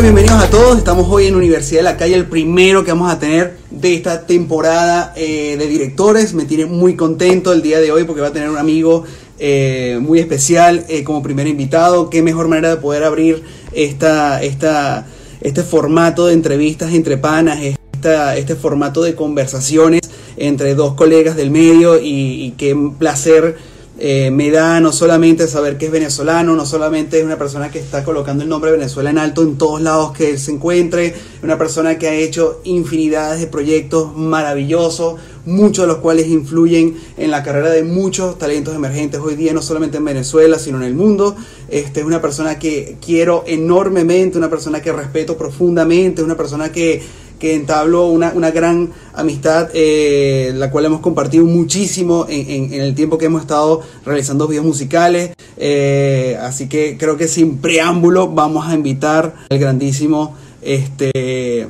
Bienvenidos a todos. Estamos hoy en Universidad de la Calle, el primero que vamos a tener de esta temporada eh, de directores. Me tiene muy contento el día de hoy porque va a tener un amigo eh, muy especial eh, como primer invitado. Qué mejor manera de poder abrir esta, esta, este formato de entrevistas entre panas, este formato de conversaciones entre dos colegas del medio y qué placer eh, me da no solamente saber que es venezolano, no solamente es una persona que está colocando el nombre de Venezuela en alto en todos lados que él se encuentre, una persona que ha hecho infinidades de proyectos maravillosos, muchos de los cuales influyen en la carrera de muchos talentos emergentes hoy día, no solamente en Venezuela, sino en el mundo. Este es una persona que quiero enormemente, una persona que respeto profundamente, una persona que que entabló una, una gran amistad, eh, la cual hemos compartido muchísimo en, en, el tiempo que hemos estado realizando videos musicales. Eh, así que creo que sin preámbulo vamos a invitar al grandísimo este,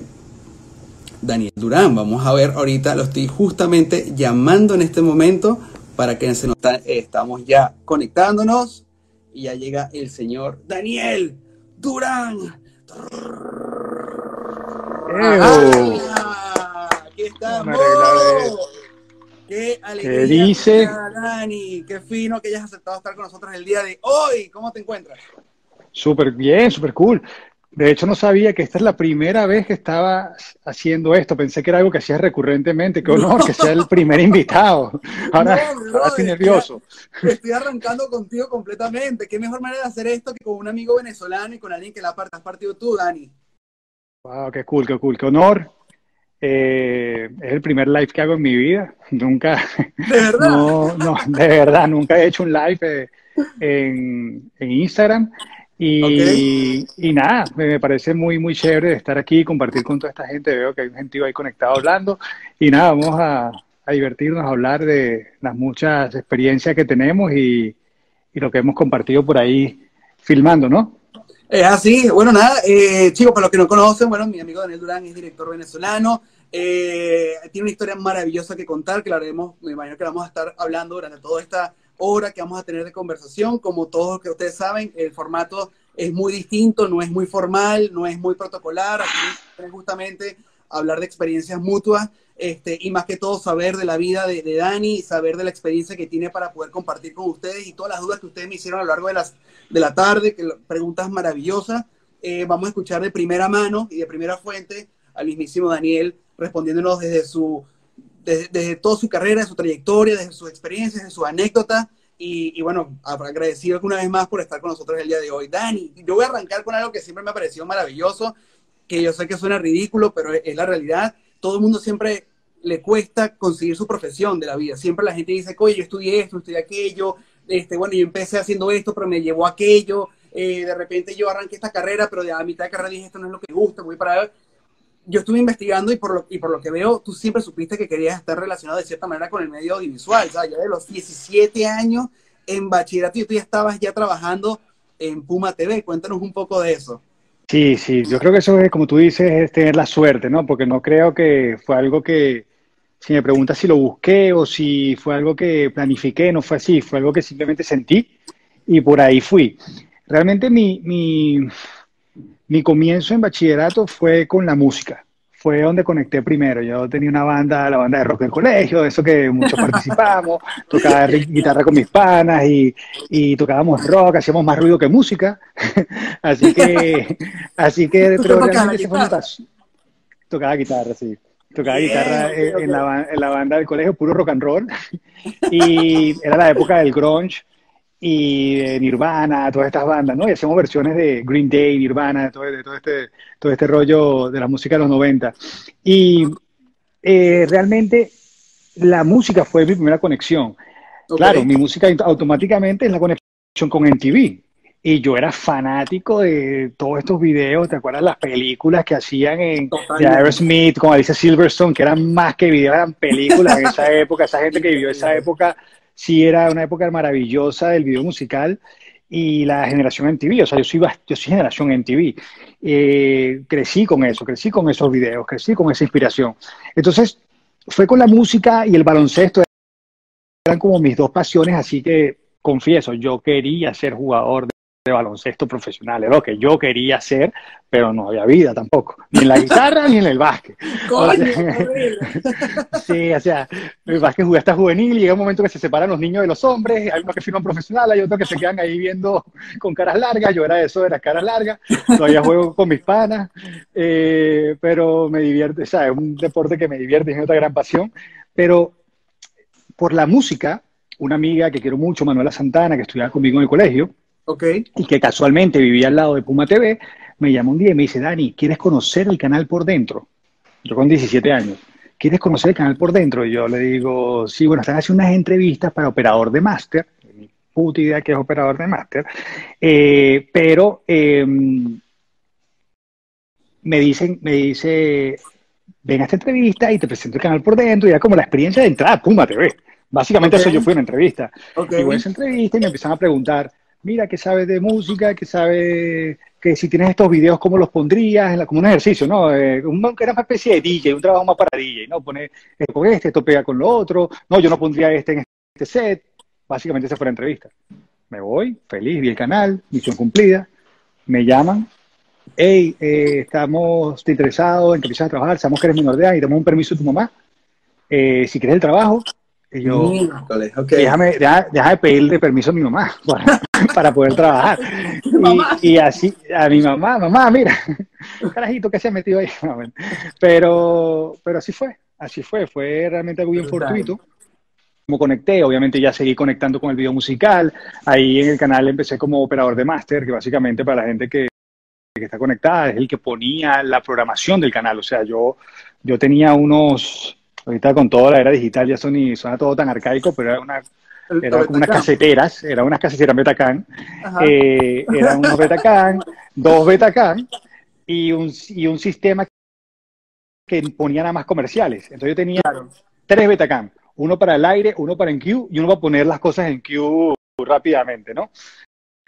Daniel Durán. Vamos a ver ahorita, lo estoy justamente llamando en este momento para que se nos estamos ya conectándonos y ya llega el señor Daniel Durán. Ah, aquí estamos. Qué alegría. ¿Qué dice? Dani, qué fino que hayas aceptado estar con nosotros el día de hoy. ¿Cómo te encuentras? Súper bien, súper cool. De hecho, no sabía que esta es la primera vez que estaba haciendo esto. Pensé que era algo que hacías recurrentemente. Qué honor que sea el primer invitado. Ahora, No, ahora estoy estoy- nervioso. Estoy arrancando contigo completamente. Qué mejor manera de hacer esto que con un amigo venezolano y con alguien que la parte- has partido tú, Dani. Wow, qué cool, qué cool, qué honor. Eh, es el primer live que hago en mi vida. Nunca, De verdad. no, no, de verdad, nunca he hecho un live eh, en, en Instagram. Y, y nada, me me parece muy, muy chévere estar aquí y compartir con toda esta gente. Veo que hay un gentío ahí conectado hablando. Y nada, vamos a, a divertirnos, a hablar de las muchas experiencias que tenemos y, y lo que hemos compartido por ahí filmando, ¿no? Es así, bueno, nada, eh, chicos, para los que no conocen, bueno, mi amigo Daniel Durán es director venezolano, eh, tiene una historia maravillosa que contar, que la haremos, me imagino que la vamos a estar hablando durante toda esta hora que vamos a tener de conversación, como todos que ustedes saben, el formato es muy distinto, no es muy formal, no es muy protocolar, aquí es justamente hablar de experiencias mutuas, este, y más que todo saber de la vida de, de Dani, saber de la experiencia que tiene para poder compartir con ustedes y todas las dudas que ustedes me hicieron a lo largo de las de la tarde, que preguntas maravillosas. Eh, vamos a escuchar de primera mano y de primera fuente al mismísimo Daniel respondiéndonos desde su desde, desde toda su carrera, su trayectoria, desde sus experiencias, de sus anécdotas. Y, y bueno, agradecido una vez más por estar con nosotros el día de hoy. Dani, yo voy a arrancar con algo que siempre me ha parecido maravilloso, que yo sé que suena ridículo, pero es, es la realidad. Todo el mundo siempre le cuesta conseguir su profesión de la vida. Siempre la gente dice, oye, yo estudié esto, estudié aquello, este, bueno, yo empecé haciendo esto, pero me llevó aquello, eh, de repente yo arranqué esta carrera, pero de a mitad de carrera dije, esto no es lo que me gusta, voy para. Yo estuve investigando y por, lo, y por lo que veo, tú siempre supiste que querías estar relacionado de cierta manera con el medio audiovisual, ¿sabes? Ya de los 17 años en bachillerato y tú ya estabas ya trabajando en Puma TV. Cuéntanos un poco de eso. Sí, sí, yo creo que eso es, como tú dices, es tener la suerte, ¿no? Porque no creo que fue algo que, si me preguntas si lo busqué o si fue algo que planifiqué, no fue así, fue algo que simplemente sentí y por ahí fui. Realmente mi, mi, mi comienzo en bachillerato fue con la música, fue donde conecté primero. Yo tenía una banda, la banda de rock del colegio, eso que muchos participamos, tocaba guitarra con mis panas y, y tocábamos rock, hacíamos más ruido que música. así que, así que. Tocaba guitarra, sí. Tocaba guitarra en, la, en la banda del colegio, puro rock and roll. Y era la época del grunge y de Nirvana, todas estas bandas, ¿no? Y hacíamos versiones de Green Day, Nirvana, de todo, de todo este, todo este rollo de la música de los 90. Y eh, realmente la música fue mi primera conexión. Claro, mi música automáticamente es la conexión con MTV. Y yo era fanático de todos estos videos, ¿te acuerdas las películas que hacían en de. Aerosmith con Alicia Silverstone, que eran más que videos, eran películas en esa época, esa gente que vivió esa época, sí era una época maravillosa del video musical y la generación MTV, o sea, yo soy, yo soy generación MTV. Eh, crecí con eso, crecí con esos videos, crecí con esa inspiración. Entonces, fue con la música y el baloncesto, eran como mis dos pasiones, así que confieso, yo quería ser jugador de de baloncesto profesional, lo que yo quería hacer, pero no había vida tampoco, ni en la guitarra ni en el básquet. sí, o sea, el básquet jugué hasta juvenil y llega un momento que se separan los niños de los hombres, hay unos que firman profesional, hay otros que se quedan ahí viendo con caras largas, yo era eso, era caras largas, todavía juego con mis panas, eh, pero me divierte, o sea, es un deporte que me divierte, es otra gran pasión, pero por la música, una amiga que quiero mucho, Manuela Santana, que estudiaba conmigo en el colegio, okay. y que casualmente vivía al lado de Puma TV, me llama un día y me dice, Dani, ¿quieres conocer el canal por dentro? Yo con 17 años. ¿Quieres conocer el canal por dentro? Y yo le digo, sí, bueno, están haciendo unas entrevistas para operador de máster. Mi puta idea que es operador de máster. Eh, pero eh, me dicen, me dice, ven a esta entrevista y te presento el canal por dentro. Y ya como la experiencia de entrada, Puma TV. Básicamente okay. eso yo fui a una entrevista. Okay. Y voy a esa entrevista y me empiezan a preguntar, mira, ¿qué sabes de música? ¿Qué sabes que si tienes estos videos, cómo los pondrías? En la, como un ejercicio, ¿no? Eh, era una especie de DJ, un trabajo más para DJ, ¿no? Poner esto con este, esto pega con lo otro. No, yo no pondría este en este set. Básicamente esa fue la entrevista. Me voy, feliz, vi el canal, misión cumplida. Me llaman. Hey, eh, estamos interesados en que empieces a trabajar, sabemos que eres menor de edad y tenemos un permiso de tu mamá. Eh, si quieres el trabajo, y yo, okay. déjame, deja, déjame pedirle permiso a mi mamá para, para poder trabajar. Y, y, así, a mi mamá, mamá, mira, carajito que se ha metido ahí. Pero, pero así fue, así fue, fue realmente algo bien fortuito. Como conecté, obviamente ya seguí conectando con el video musical. Ahí en el canal empecé como operador de máster, que básicamente para la gente que, que está conectada es el que ponía la programación del canal. O sea, yo, yo tenía unos ahorita con toda la era digital ya son y suena todo tan arcaico, pero era una era como unas caseteras, eran unas caseteras Betacam, eh, eran unos Betacam, dos Betacam y un, y un sistema que ponía nada más comerciales. Entonces yo tenía claro. tres Betacam, uno para el aire, uno para en Q y uno para poner las cosas en Q rápidamente, ¿no?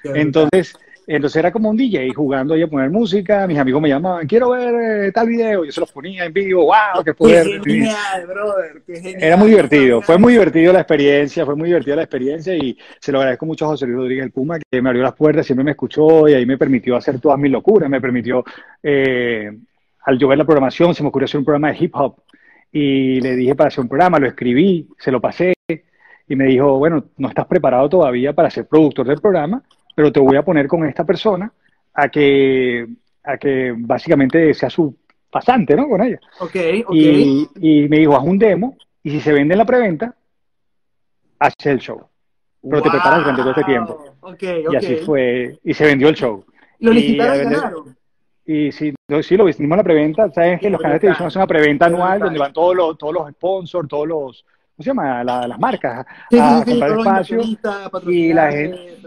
Entonces, entonces era como un DJ jugando ahí a poner música, mis amigos me llamaban, quiero ver eh, tal video, yo se los ponía en vivo, wow, qué poder. Qué genial, brother, qué genial. Era muy divertido, fue muy divertido la experiencia, fue muy divertida la experiencia y se lo agradezco mucho a José Luis Rodríguez el Puma, que me abrió las puertas, siempre me escuchó y ahí me permitió hacer todas mis locuras, me permitió, eh, al yo ver la programación, se me ocurrió hacer un programa de hip hop y le dije para hacer un programa, lo escribí, se lo pasé y me dijo, bueno, no estás preparado todavía para ser productor del programa, pero te voy a poner con esta persona a que, a que básicamente sea su pasante, ¿no? Con ella. Ok, ok. Y, y me dijo, haz un demo, y si se vende en la preventa, haz el show. Pero wow. te preparas durante todo este tiempo. Okay, y así fue, y se vendió el show. ¿Lo licitaron y ganaron? Y sí, lo, sí, lo hicimos en la preventa. Sabes que los canales de televisión hacen una preventa anual donde van todos los, todos los sponsors, todos los, ¿cómo se llama? La, las marcas sí, a sí, comprar sí, espacio. Y la gente,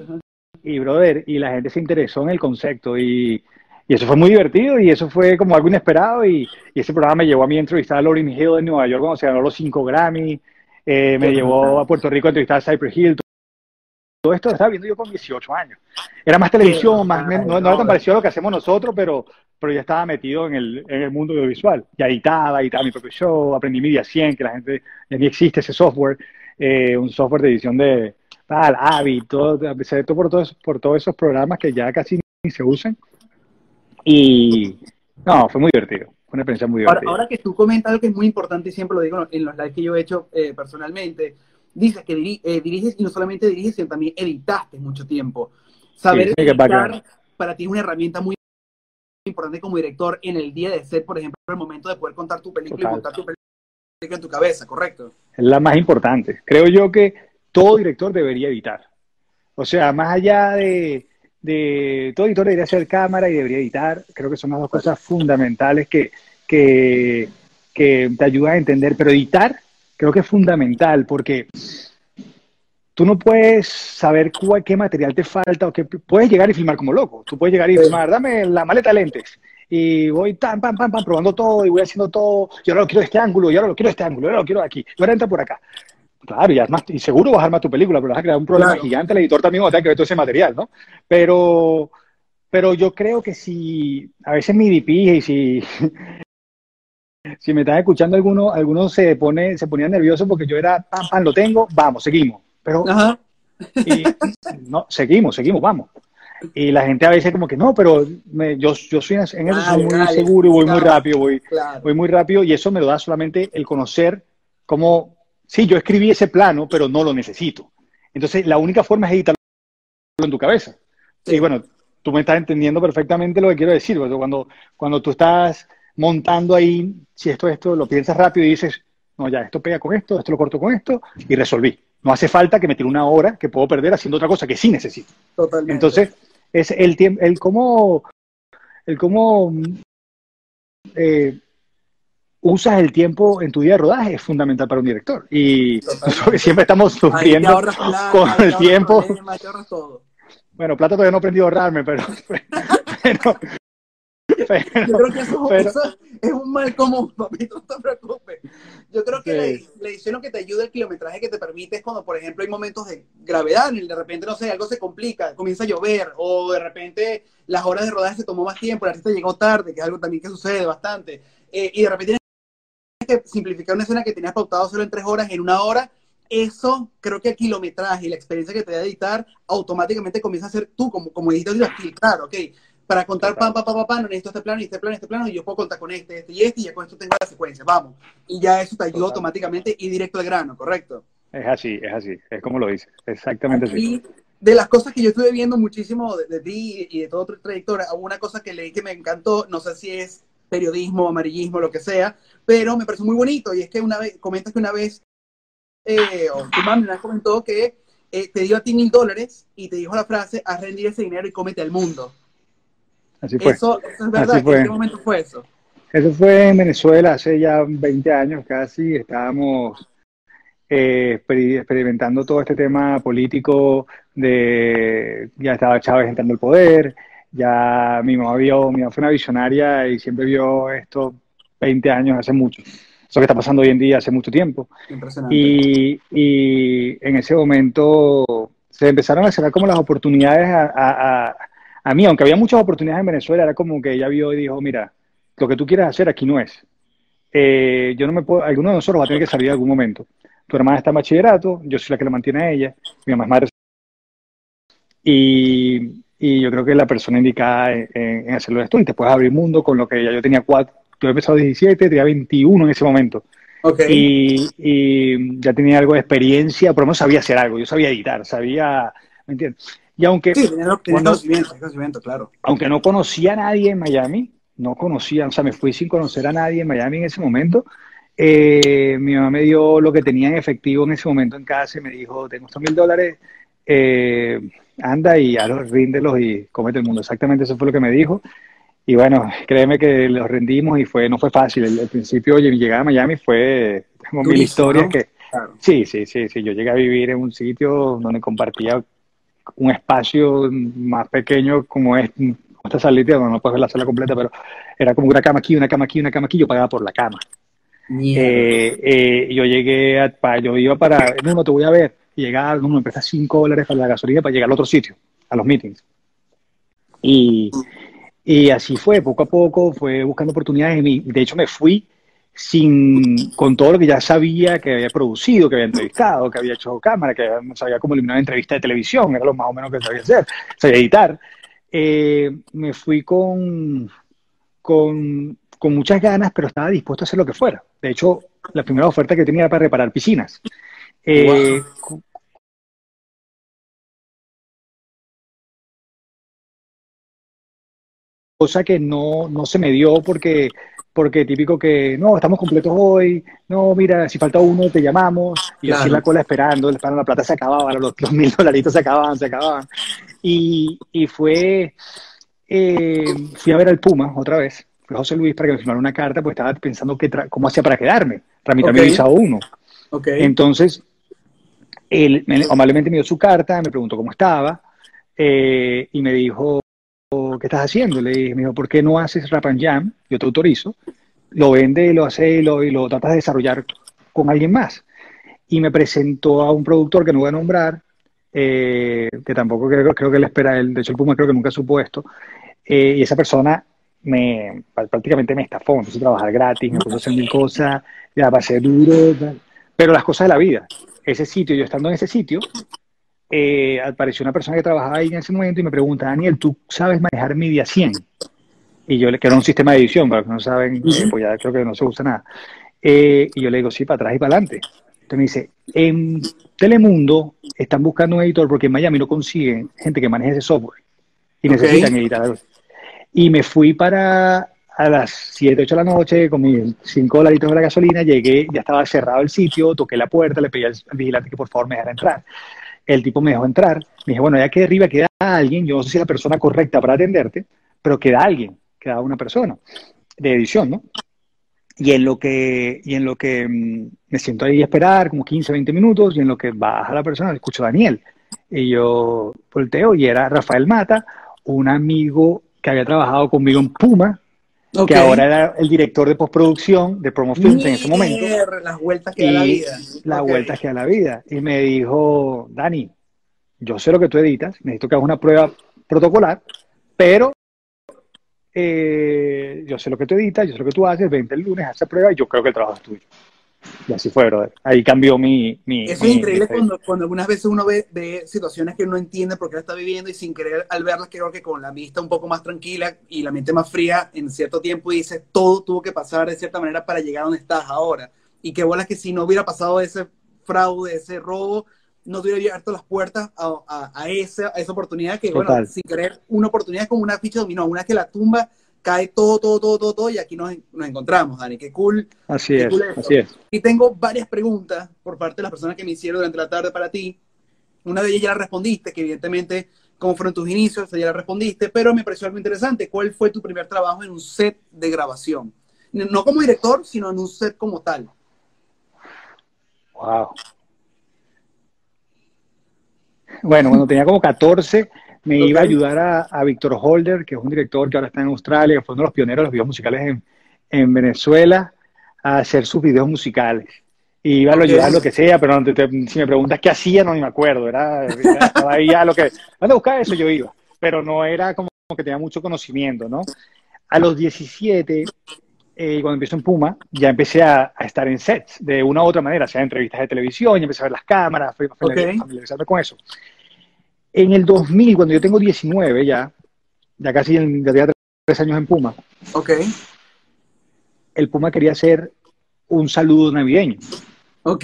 y brother, y la gente se interesó en el concepto y, y, eso fue muy divertido y eso fue como algo inesperado y, y ese programa me llevó a mí a entrevistar a Lauryn Hill en Nueva York cuando se ganó los cinco Grammy, eh, me llevó a Puerto Rico a entrevistar a Cypress Hill. Todo esto lo estaba viendo yo con 18 años. Era más televisión, más, no, no era tan parecido a lo que hacemos nosotros, pero, pero ya estaba metido en el, en el mundo audiovisual. Ya editaba, editaba mi propio show, aprendí Media 100, que la gente, ya ni existe ese software, eh, un software de edición de, tal, Avi, todo, todo por, todos, por todos esos programas que ya casi ni se usan. Y no, fue muy divertido, fue una experiencia muy divertida. Ahora, ahora que tú comentas algo que es muy importante y siempre lo digo en los lives que yo he hecho eh, personalmente, dices que diri eh, diriges y no solamente diriges, sino también editaste mucho tiempo. Saber Sí, editar para ti es una herramienta muy importante como director en el día de set, por ejemplo, el momento de poder contar tu película Total. y montar tu película en tu cabeza, ¿correcto? Es la más importante. Creo yo que todo director debería editar. O sea, más allá de, de todo editor debería hacer cámara y debería editar. Creo que son las dos cosas fundamentales que, que, que te ayudan a entender. Pero editar creo que es fundamental porque tú no puedes saber cuál, qué material te falta o qué puedes llegar y filmar como loco. Tú puedes llegar y filmar, dame la maleta de lentes. Y voy pam, pam, pam, pam, probando todo y voy haciendo todo. Y ahora lo quiero de este ángulo, y ahora lo quiero de este ángulo, y ahora lo quiero de aquí. Y ahora entra por acá. Claro, y, además, y seguro vas a armar tu película, pero vas a crear un problema Claro. gigante. El editor también va a tener que ver todo ese material, ¿no? Pero, pero yo creo que si a veces mi DP y si, si me están escuchando algunos, algunos se pone, se ponían nerviosos porque yo era pam, pam, lo tengo, vamos, seguimos. Pero Ajá. y, no, seguimos, seguimos, vamos. Y la gente a veces como que no, pero me, yo, yo soy en eso soy muy seguro y voy muy rápido, voy, voy muy rápido y eso me lo da solamente el conocer cómo, sí, yo escribí ese plano, pero no lo necesito. Entonces, la única forma es editarlo en tu cabeza. Y bueno, tú me estás entendiendo perfectamente lo que quiero decir. Cuando, cuando tú estás montando ahí, si esto, esto, lo piensas rápido y dices, no, ya, esto pega con esto, esto lo corto con esto, y resolví. No hace falta que me tire una hora que puedo perder haciendo otra cosa que sí necesito. Totalmente. Entonces, es el tiempo, el cómo, el cómo eh, usas el tiempo en tu día de rodaje es fundamental para un director. Y siempre estamos sufriendo con el tiempo. Bueno, plata todavía no aprendí a ahorrarme, pero, pero, yo creo que eso, es un mal común, papito, no te preocupes. Yo creo que la, edición lo que te ayuda, el kilometraje que te permite es cuando, por ejemplo, hay momentos de gravedad, de repente, no sé, algo se complica, comienza a llover, o de repente las horas de rodaje se tomó más tiempo, el artista llegó tarde, que es algo también que sucede bastante, eh, y de repente que simplificar una escena que tenías pautado solo en tres horas, en una hora, eso creo que el kilometraje y la experiencia que te da editar automáticamente comienza a ser tú como, como editor de filtrar, ok, para contar pam, pam, pam, pam, no necesito este plano, este plano, este plano, y yo puedo contar con este, este y este, y ya con esto tengo la secuencia, vamos. Y ya eso te ayuda automáticamente y directo al grano, ¿correcto? Es así, es así, es como lo dices, exactamente así. De las cosas que yo estuve viendo muchísimo de, ti y de todo tu trayectoria, una cosa que leí que me encantó, no sé si es periodismo, amarillismo, lo que sea, pero me pareció muy bonito, y es que una vez, comentas que una vez, eh, o tu mamá comentó que eh, te dio a ti mil dólares y te dijo la frase, haz rendir ese dinero y cómete al mundo. Así fue. Eso, es verdad. ¿En qué momento fue eso? Eso fue en Venezuela hace ya 20 años casi. Estábamos eh, experimentando todo este tema político de ya estaba Chávez entrando al poder, ya mi mamá vio, mi mamá fue una visionaria y siempre vio esto 20 años hace mucho. Eso que está pasando hoy en día hace mucho tiempo. Y, y en ese momento se empezaron a cerrar como las oportunidades a a mí, aunque había muchas oportunidades en Venezuela, era como que ella vio y dijo, mira, lo que tú quieres hacer aquí no es. Eh, yo no me puedo, alguno de nosotros va a tener que salir en algún momento. Tu hermana está en bachillerato, yo soy la que la mantiene a ella, mi mamá es madre. Y, y yo creo que la persona indicada en, hacerlo esto, y te puedes abrir mundo con lo que ella, yo tenía cuatro, tú empezado 17, tenía 21 en ese momento. Y, y, ya tenía algo de experiencia, pero no sabía hacer algo, yo sabía editar, sabía, ¿me entiendes? Y aunque, sí, conocimiento, claro. aunque no conocía a nadie en Miami, no conocía, o sea, me fui sin conocer a nadie en Miami en ese momento, eh, mi mamá me dio lo que tenía en efectivo en ese momento en casa y me dijo, tengo estos mil dólares, eh, anda y los ríndelos y comete el mundo. Exactamente eso fue lo que me dijo. Y bueno, créeme que los rendimos y fue no fue fácil. El, principio, oye, mi llegada a Miami fue como mil historias que... Sí, sí, sí, sí. Yo llegué a vivir en un sitio donde compartía un espacio más pequeño como es esta salita, no, no puedes ver la sala completa, pero era como una cama aquí, una cama aquí, una cama aquí, yo pagaba por la cama. Eh, eh, yo llegué, a, yo iba para, no, no te voy a ver, y llegaba, no, me empieza 5 dólares para la gasolina para llegar al otro sitio, a los meetings. Y, y así fue, poco a poco, fue buscando oportunidades, y de hecho me fui sin, con todo lo que ya sabía que había producido, que había entrevistado, que había hecho cámara, que sabía cómo eliminar entrevista de televisión, era lo más o menos que sabía hacer, sabía editar. Eh, me fui con, con, con, muchas ganas, pero estaba dispuesto a hacer lo que fuera. De hecho, la primera oferta que tenía era para reparar piscinas. Eh, cosa que no, no se me dio porque porque típico que, no, estamos completos hoy, no, mira, si falta uno, te llamamos, y así la cola esperando, la plata se acababa, los, mil dolaritos se acababan, se acababan. Y, y fue, eh, fui a ver al Puma otra vez, fue José Luis para que me firmara una carta, pues estaba pensando que cómo hacía para quedarme, tramitarme okay. visado uno. Entonces, él amablemente me dio su carta, me preguntó cómo estaba, eh, y me dijo, ¿qué estás haciendo? Le dije, me dijo, ¿por qué no haces Rap and Jam? Yo te autorizo. Lo vende, lo hace y lo, y lo tratas de desarrollar con alguien más. Y me presentó a un productor que no voy a nombrar, eh, que tampoco creo, creo que le espera él, de hecho el Puma creo que nunca supo esto, eh, y esa persona me prácticamente me estafó, me puso a trabajar gratis, me puso a hacer mil cosas, ya pasé duro, pero las cosas de la vida. Ese sitio, yo estando en ese sitio, eh, apareció una persona que trabajaba ahí en ese momento y me pregunta, Daniel, ¿tú sabes manejar Media 100? Y yo le que era un sistema de edición, para los que no saben, eh, pues ya creo que no se usa nada. Eh, y yo le digo, sí, para atrás y para adelante. Entonces me dice, en Telemundo están buscando un editor porque en Miami no consiguen gente que maneje ese software y necesitan editar. Y me fui para a las 7, 8 de la noche con mis 5 dolaritos de la gasolina, llegué, ya estaba cerrado el sitio, toqué la puerta, le pedí al vigilante que por favor me dejara entrar. El tipo me dejó entrar, me dije, bueno, ya que arriba queda alguien, yo no sé si es la persona correcta para atenderte, pero queda alguien, queda una persona de edición, ¿no? Y en lo que, y en lo que mm, me siento ahí a esperar, como 15, 20 minutos, y en lo que baja la persona, escucho a Daniel. Y yo volteo y era Rafael Mata, un amigo que había trabajado conmigo en Puma, que ahora era el director de postproducción de Promo Films en ese momento. Las vueltas que da la vida. Las vueltas que da la vida. Y me dijo, Dani, yo sé lo que tú editas, necesito que hagas una prueba protocolar, pero eh, yo sé lo que tú editas, yo sé lo que tú haces, vente el lunes a esa prueba y yo creo que el trabajo es tuyo. Y así fue, brother. Ahí cambió mi... mi Eso es increíble cuando, cuando, algunas veces uno ve, ve, situaciones que no entiende por qué la está viviendo y sin querer al verlas creo que con la vista un poco más tranquila y la mente más fría en cierto tiempo dices, todo tuvo que pasar de cierta manera para llegar a donde estás ahora. Y qué bolas que si no hubiera pasado ese fraude, ese robo, no te hubiera abierto las puertas a, a, a, esa, a esa oportunidad que, Total. bueno, sin querer, una oportunidad es como una ficha dominó, una que la tumba cae todo, todo, todo, todo, todo, y aquí nos, nos encontramos, Dani. Qué cool. Así qué es, cool así es. Y tengo varias preguntas por parte de las personas que me hicieron durante la tarde para ti. Una de ellas ya la respondiste, que evidentemente, cómo fueron tus inicios, ya la respondiste, pero me pareció algo interesante. ¿Cuál fue tu primer trabajo en un set de grabación? No como director, sino en un set como tal. Wow. Bueno, cuando tenía como 14, me okay. iba a ayudar a, a Víctor Holder, que es un director que ahora está en Australia, que fue uno de los pioneros de los videos musicales en, en Venezuela, a hacer sus videos musicales. Y iba a okay. ayudar lo que sea, pero no, te, te, si me preguntas qué hacía, no ni me acuerdo. Era, era estaba ahí a lo que. Cuando buscaba eso, yo iba. Pero no era como que tenía mucho conocimiento, ¿no? A los 17, eh, cuando empiezo en Puma, ya empecé a, a, estar en sets de una u otra manera, sea entrevistas de televisión, ya empecé a ver las cámaras, fui okay. familiarizarme con eso. En el 2000, cuando yo tengo 19 ya, ya casi en, ya tenía tres años en Puma, ok el Puma quería hacer un saludo navideño. Ok.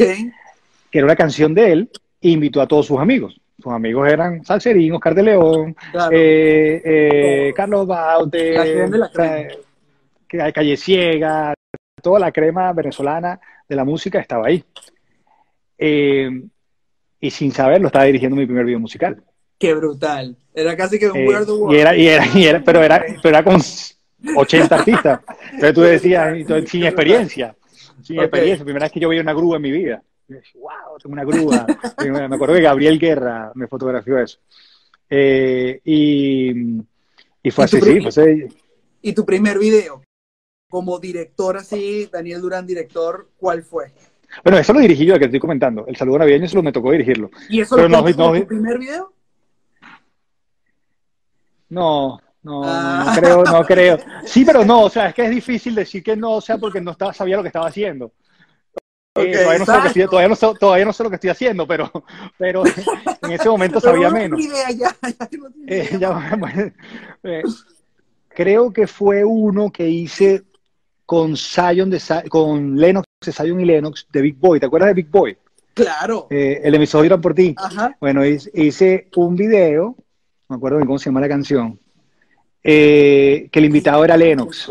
Que era una canción de él e invitó a todos sus amigos. Sus amigos eran Salserín, Oscar de León, claro. eh, eh, Carlos Baute, la eh, Calle Ciega, toda la crema venezolana de la música estaba ahí. Eh, y sin saberlo estaba dirigiendo mi primer video musical. Qué brutal. Era casi que un eh, Word of y era, y era, y era, pero era, pero era con 80 artistas. Entonces tú decías, sin experiencia, sin okay. experiencia, primera vez que yo veía una grúa en mi vida. Y wow, tengo una grúa. me acuerdo que Gabriel Guerra me fotografió eso. Eh, y, y, fue ¿Y así, sí. Fue así. ¿Y tu primer video? Como director así, Daniel Durán, director, ¿cuál fue? Bueno, eso lo dirigí yo, que estoy comentando. El saludo navideño solo me tocó dirigirlo. ¿Y eso Pero lo no, no, tu primer video? No, no, ah. no, creo, no creo. Sí, pero no, o sea, es que es difícil decir que no, o sea, porque no estaba, sabía lo que estaba haciendo. Okay, eh, todavía, no sé lo que estoy, todavía, no sé, todavía, no sé, lo que estoy haciendo, pero, pero en ese momento sabía menos. Creo que fue uno que hice con Zion, de, con Lennox, Zion y Lennox de Big Boy. ¿Te acuerdas de Big Boy? Claro. Eh, el emisor Irán por ti. Ajá. Bueno, hice un video, me acuerdo de cómo se llama la canción, eh, que el invitado era Lennox.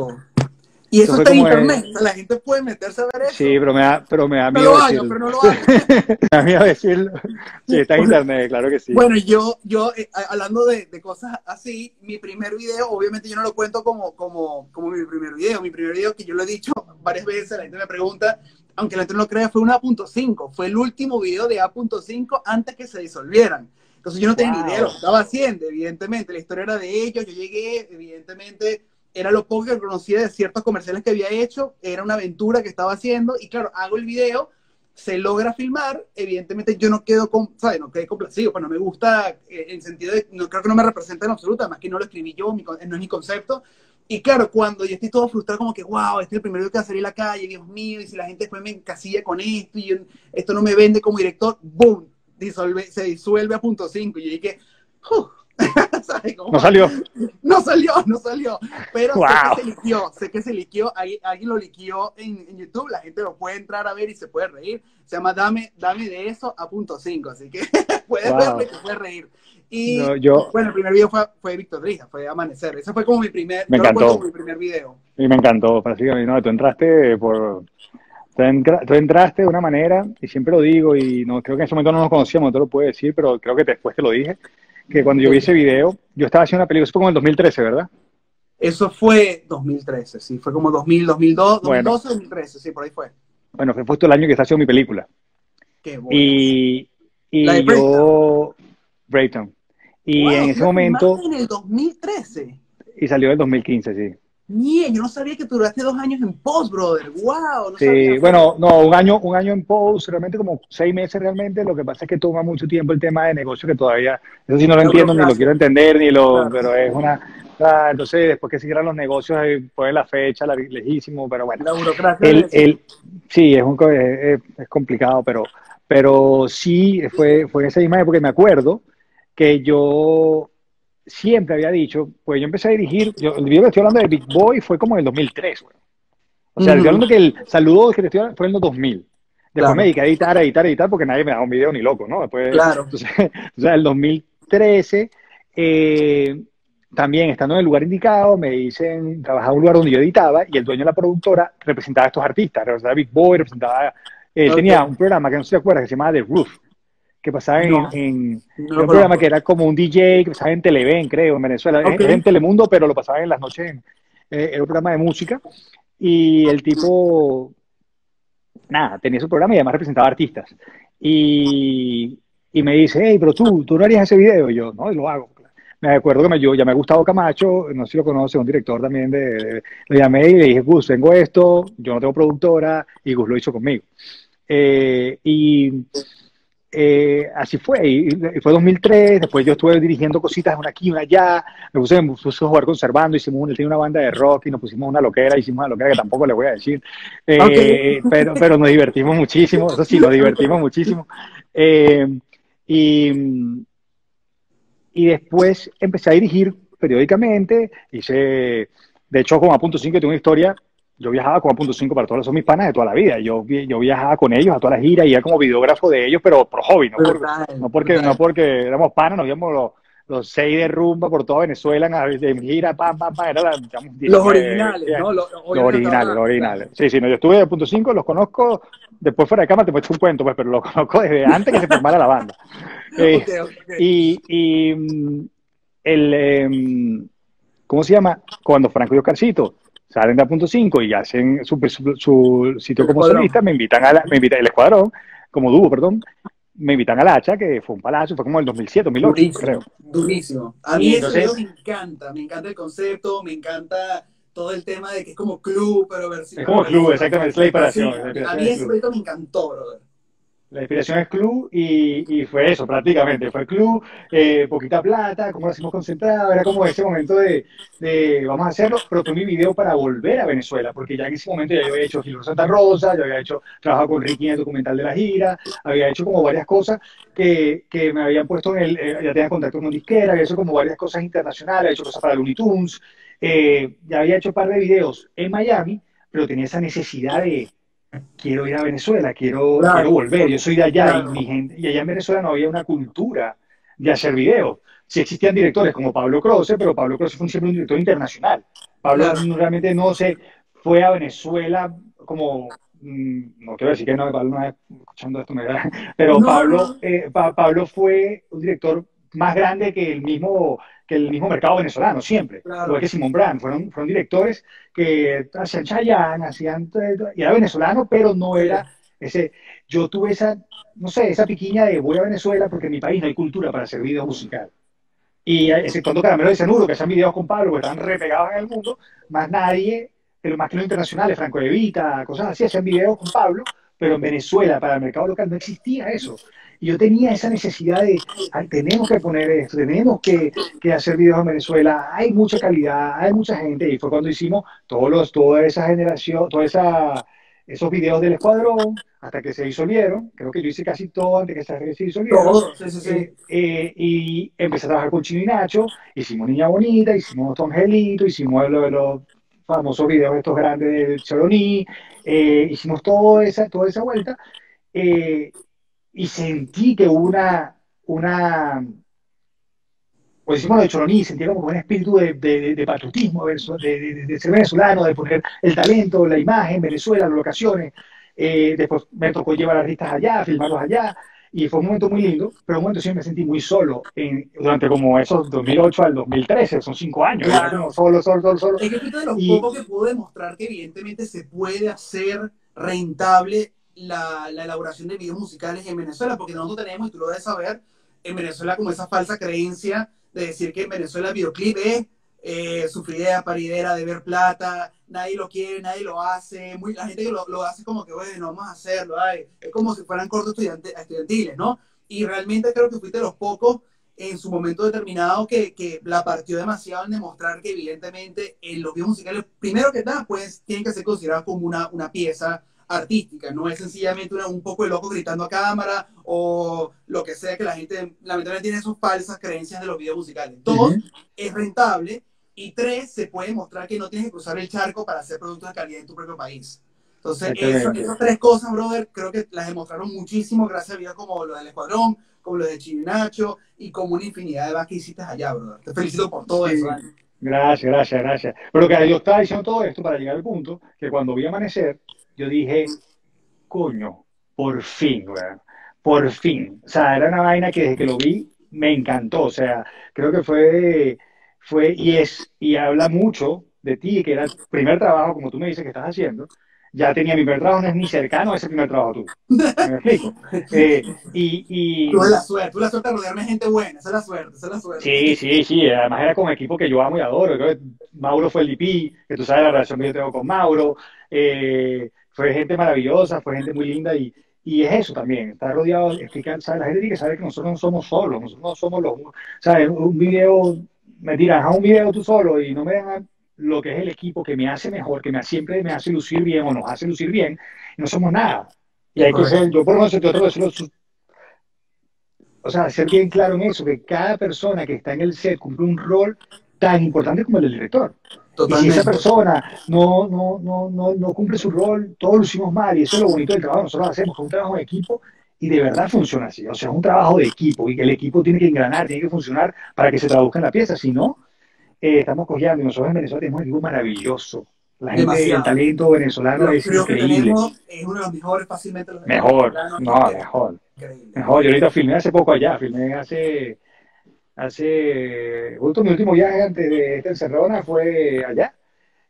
Y eso, eso está en internet, el... la gente puede meterse a ver eso. Sí, pero me da, pero me da miedo. Pero, decirlo. pero no lo hago. me da miedo decirlo. Sí, está en internet, claro que sí. Bueno, yo, yo eh, hablando de, de, cosas así, mi primer video, obviamente yo no lo cuento como, como, como mi primer video. Mi primer video, que yo lo he dicho varias veces, la gente me pregunta, aunque la gente no lo crea, fue un A.5. Fue el último video de A.5 antes que se disolvieran. Entonces yo no tenía wow. ni idea de lo que estaba haciendo, evidentemente. La historia era de ellos, yo llegué, evidentemente era lo poco que conocía de ciertos comerciales que había hecho, era una aventura que estaba haciendo y claro, hago el video, se logra filmar, evidentemente yo no quedo con, ¿sabes? No quedé complacido, pues no me gusta eh, en sentido de, no creo que no me representa en absoluto, además que no lo escribí yo, mi, no es mi concepto. Y claro, cuando yo estoy todo frustrado, como que, wow, este es el primer video que va a salir a la calle, Dios mío, y si la gente después me encasilla con esto y yo, esto no me vende como director, boom, disolve, se disuelve a punto 5. Y yo dije, no salió. No salió, no salió. Pero sé que se liquió, sé que se liquió. Alguien lo liquió en, en, YouTube, la gente lo puede entrar a ver y se puede reír. Se llama Dame, dame de eso a punto 5, así que puedes verlo y te puedes reír. Y yo, bueno, el primer video fue, fue Víctor Rija, fue Amanecer. Ese fue como mi primer, me encantó. mi primer video. Y me encantó, prácticamente, no, tú entraste por, tú entraste de una manera, y siempre lo digo, y no creo que en ese momento no nos conocíamos, no te lo puedo decir, pero creo que después te lo dije, que cuando yo vi ese video, yo estaba haciendo una película, eso fue como en el 2013, ¿verdad? Eso fue 2013, sí, fue como 2000, 2002, 2012, 2013, sí, por ahí fue. Bueno, fue justo el año que está haciendo mi película. Qué bueno. Y, y ¿La de yo... Brayton. Y en ese momento... En el 2013. Y salió en el 2015, sí. Bien, yo no sabía que duraste dos años en post, brother. Wow. No sí, bueno, no, un año, un año en post, realmente como seis meses realmente. Lo que pasa es que toma mucho tiempo el tema de negocio que todavía, eso sí no lo entiendo, ni lo quiero entender, ni lo, pero es una, entonces después que siguieran los negocios, ponen la fecha, la, lejísimo, pero bueno. La burocracia. El, el, sí, es, un, es, es, complicado, pero, pero sí, fue, fue esa misma época, me acuerdo que yo siempre había dicho, pues yo empecé a dirigir, yo, el video que estoy hablando de Big Boy fue como en el 2003, güey. O sea, estoy hablando que el saludo que te estoy hablando fue en el 2000. Después me dediqué a editar, a editar, a editar, porque nadie me daba un video ni loco, ¿no? Después, claro. Entonces, o sea, el 2013, eh, también estando en el lugar indicado, me dicen, trabajaba en un lugar donde yo editaba y el dueño de la productora representaba a estos artistas, representaba a Big Boy, representaba, eh, tenía un programa que no sé si te acuerdas, que se llamaba The Roof que pasaba en, en, un programa que era como un DJ que pasaba en Televen, creo, en Venezuela, en Telemundo, pero lo pasaba en las noches, en, eh, era un programa de música, y el tipo, nada, tenía su programa y además representaba artistas. Y, y me dice, hey, pero tú, tú no harías ese video, y yo, no, y lo hago. Me acuerdo que me, yo llamé a Gustavo Camacho, no sé si lo conoce, un director también de, le llamé y le dije, Gus, tengo esto, yo no tengo productora, y Gus lo hizo conmigo. Eh, y eh, así fue, y, fue 2003, después yo estuve dirigiendo cositas una aquí, una allá, me puse, me puse a jugar conservando, hicimos, él tenía una banda de rock y nos pusimos una loquera, hicimos una loquera que tampoco le voy a decir, eh, pero, pero nos divertimos muchísimo, eso sí, nos divertimos muchísimo. Eh, y, y después empecé a dirigir periódicamente, hice, de hecho, como a punto 5 tengo una historia yo viajaba con punto 5 para todos son mis panas de toda la vida. Yo, yo viajaba con ellos a todas las giras y era como videógrafo de ellos, pero por hobby, no, no, porque, no porque éramos panas, nos íbamos los, los seis de rumba por toda Venezuela en, gira, pam, pam, pam, era digamos, los originales, ¿no? Los, originales, los originales. Sí, sí, no, yo estuve de punto 5, los conozco, después fuera de cámara te puedo echar un cuento, pues, pero los conozco desde antes que se formara la banda. Eh, y, y mm, el, em, ¿cómo se llama? Cuando Franco y Oscarcito salen de a punto 5 y hacen su, su, sitio como solista, me invitan a la, me invitan, el escuadrón, como dúo, perdón, me invitan al hacha, que fue un palacio, fue como el 2007, 2008, creo. Durísimo. A mí eso me encanta, me encanta el concepto, me encanta todo el tema de que es como club, pero versión. Es como club, exactamente, es la inspiración. a mí ese proyecto me encantó, brother. La inspiración es club y, fue eso prácticamente, fue club, eh, poquita plata, como lo hacemos concentrado, era como ese momento de, vamos a hacerlo, mi video para volver a Venezuela, porque ya en ese momento ya yo había hecho Gilberto Santa Rosa, ya había hecho, trabajado con Ricky en el documental de la gira, había hecho como varias cosas que, que me habían puesto en el, eh, ya tenía contacto con un disquera, había hecho como varias cosas internacionales, había hecho cosas para Looney Tunes, eh, ya había hecho un par de videos en Miami, pero tenía esa necesidad de quiero ir a Venezuela, quiero, volver, yo soy de allá y, mi gente, y allá en Venezuela no había una cultura de hacer videos. Sí existían directores como Pablo Croce, pero Pablo Croce fue siempre un director internacional. Pablo realmente no se fue a Venezuela como, mm, no quiero decir que no, Pablo no escuchando esto, me da, pero Pablo, eh, Pablo fue un director más grande que el mismo que el mismo mercado venezolano, siempre. Igual que Simón Brand, fueron, fueron directores que hacían Chayanne, hacían, y era venezolano, pero no era ese, yo tuve esa, no sé, esa piquiña de voy a Venezuela porque en mi país no hay cultura para hacer videos musicales. Y exceptuando Caramelo de Cenuro, que hacían videos con Pablo, que están repegados en el mundo, más nadie, pero más que los internacionales, Franco Evita, cosas así, hacían videos con Pablo, pero en Venezuela, para el mercado local, no existía eso. Y yo tenía esa necesidad de, tenemos que poner esto, tenemos que, que, hacer videos en Venezuela, hay mucha calidad, hay mucha gente, y fue cuando hicimos todos los, toda esa generación, toda esa, esos videos del escuadrón, hasta que se disolvieron. Creo que yo hice casi todo antes que se disolvieron. Todo, sí, sí, sí. Eh, eh, y empecé a trabajar con Chino y Nacho. Hicimos Niña Bonita, hicimos Tu Angelito, hicimos los, los famosos videos estos grandes de Choroní. Eh, hicimos todo esa, toda esa vuelta. y sentí que una, una pues hicimos lo de Choroní, sentía como un espíritu de, de, de patriotismo, de, ser venezolano, de poner el talento, la imagen, Venezuela, las locaciones. Eh, después me tocó llevar artistas allá, filmarlos allá, y fue un momento muy lindo, pero un momento sí me sentí muy solo en, durante como esos 2008 al 2013, son cinco años, claro. solo, solo, solo, solo. Es que de los pocos que pudo demostrar que evidentemente se puede hacer rentable la, la, elaboración de videos musicales en Venezuela, porque nosotros tenemos, y tú lo debes saber, en Venezuela como esa falsa creencia de decir que en Venezuela el videoclip es eh, sufridera, paridera, de ver plata, nadie lo quiere, nadie lo hace, muy, la gente que lo, lo hace como que, bueno, vamos a hacerlo, es como si fueran cortos estudiantiles, ¿no? Y realmente creo que fuiste de los pocos en su momento determinado que, que, la partió demasiado en demostrar que evidentemente en los videos musicales, primero que nada, pues tienen que ser considerados como una, una pieza artística, no es sencillamente un poco de loco gritando a cámara o lo que sea que la gente lamentablemente tiene sus falsas creencias de los videos musicales. Dos, es rentable y tres, se puede mostrar que no tienes que cruzar el charco para hacer productos de calidad en tu propio país. Entonces, esas tres cosas, brother, creo que las demostraron muchísimo gracias a videos como lo del Escuadrón, como lo de Chirinacho y como una infinidad de más que hiciste allá, brother. Te felicito por todo eso. Gracias, gracias, gracias. Pero que yo estaba diciendo todo esto para llegar al punto que cuando vi amanecer, yo dije, coño, por fin, weón, por fin. O sea, era una vaina que desde que lo vi me encantó. O sea, creo que fue, fue y es, y habla mucho de ti, que era el primer trabajo, como tú me dices que estás haciendo. Ya tenía mi primer trabajo, no es ni cercano a ese primer trabajo tú. ¿Me explico? Eh, y, y... Tú la suerte, tú la suerte de rodearme de gente buena, esa es la suerte, esa es la suerte. Sí, sí, sí, además era con un equipo que yo amo y adoro. Mauro fue el DP, que tú sabes la relación que yo tengo con Mauro. Eh, fue gente maravillosa, fue gente muy linda y, y es eso también, está rodeado, es que la gente tiene que saber que nosotros no somos solos, nosotros no somos los, ¿sabes? Un video, me tiran a un video tú solo y no me dan lo que es el equipo que me hace mejor, que me, siempre me hace lucir bien o nos hace lucir bien, no somos nada. Y hay que ser, yo por lo menos te otro o sea, ser bien claro en eso, que cada persona que está en el set cumple un rol tan importante como el del director. Y si esa persona no, no, no, no, no cumple su rol, todos lo hicimos mal. Y eso es lo bonito del trabajo. Nosotros hacemos un trabajo de equipo y de verdad funciona así. O sea, es un trabajo de equipo y que el equipo tiene que engranar, tiene que funcionar para que se traduzca en la pieza. Si no, eh, estamos cogiendo y nosotros en Venezuela tenemos un equipo maravilloso. La gente, el talento venezolano es increíble. es uno de los mejores, fácilmente los Mejor, no, mejor. Mejor. Yo ahorita filmé hace poco allá, filmé hace hace justo mi último viaje antes de esta encerrona fue allá.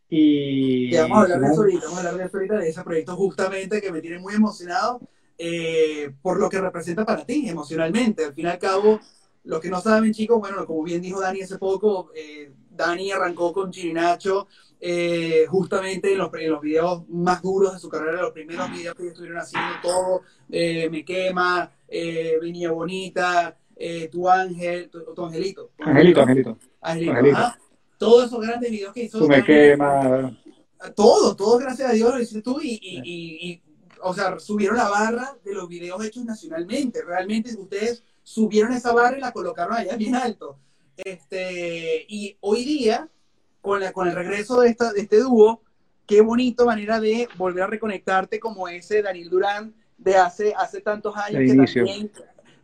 Y, vamos a hablar de eso ahorita, vamos a hablar de eso ahorita, de ese proyecto justamente que me tiene muy emocionado eh, por lo que representa para ti emocionalmente. Al fin y al cabo, los que no saben, chicos, bueno, como bien dijo Dani hace poco, eh, Dani arrancó con Chirinacho eh, justamente en los, en los, videos más duros de su carrera, los primeros videos que estuvieron haciendo, todo, Me Quema, Venía Bonita, tu ángel, tu, angelito. angelito, angelito. Angelito. Todos esos grandes videos que hizo. Tú me quemas. Todo, todo gracias a Dios lo hiciste tú y, y, y, o sea, subieron la barra de los videos hechos nacionalmente. Realmente ustedes subieron esa barra y la colocaron allá bien alto. Este, y hoy día, con, la, con el regreso de, esta, de este dúo, qué bonito manera de volver a reconectarte como ese Daniel Durán de hace, hace tantos años que también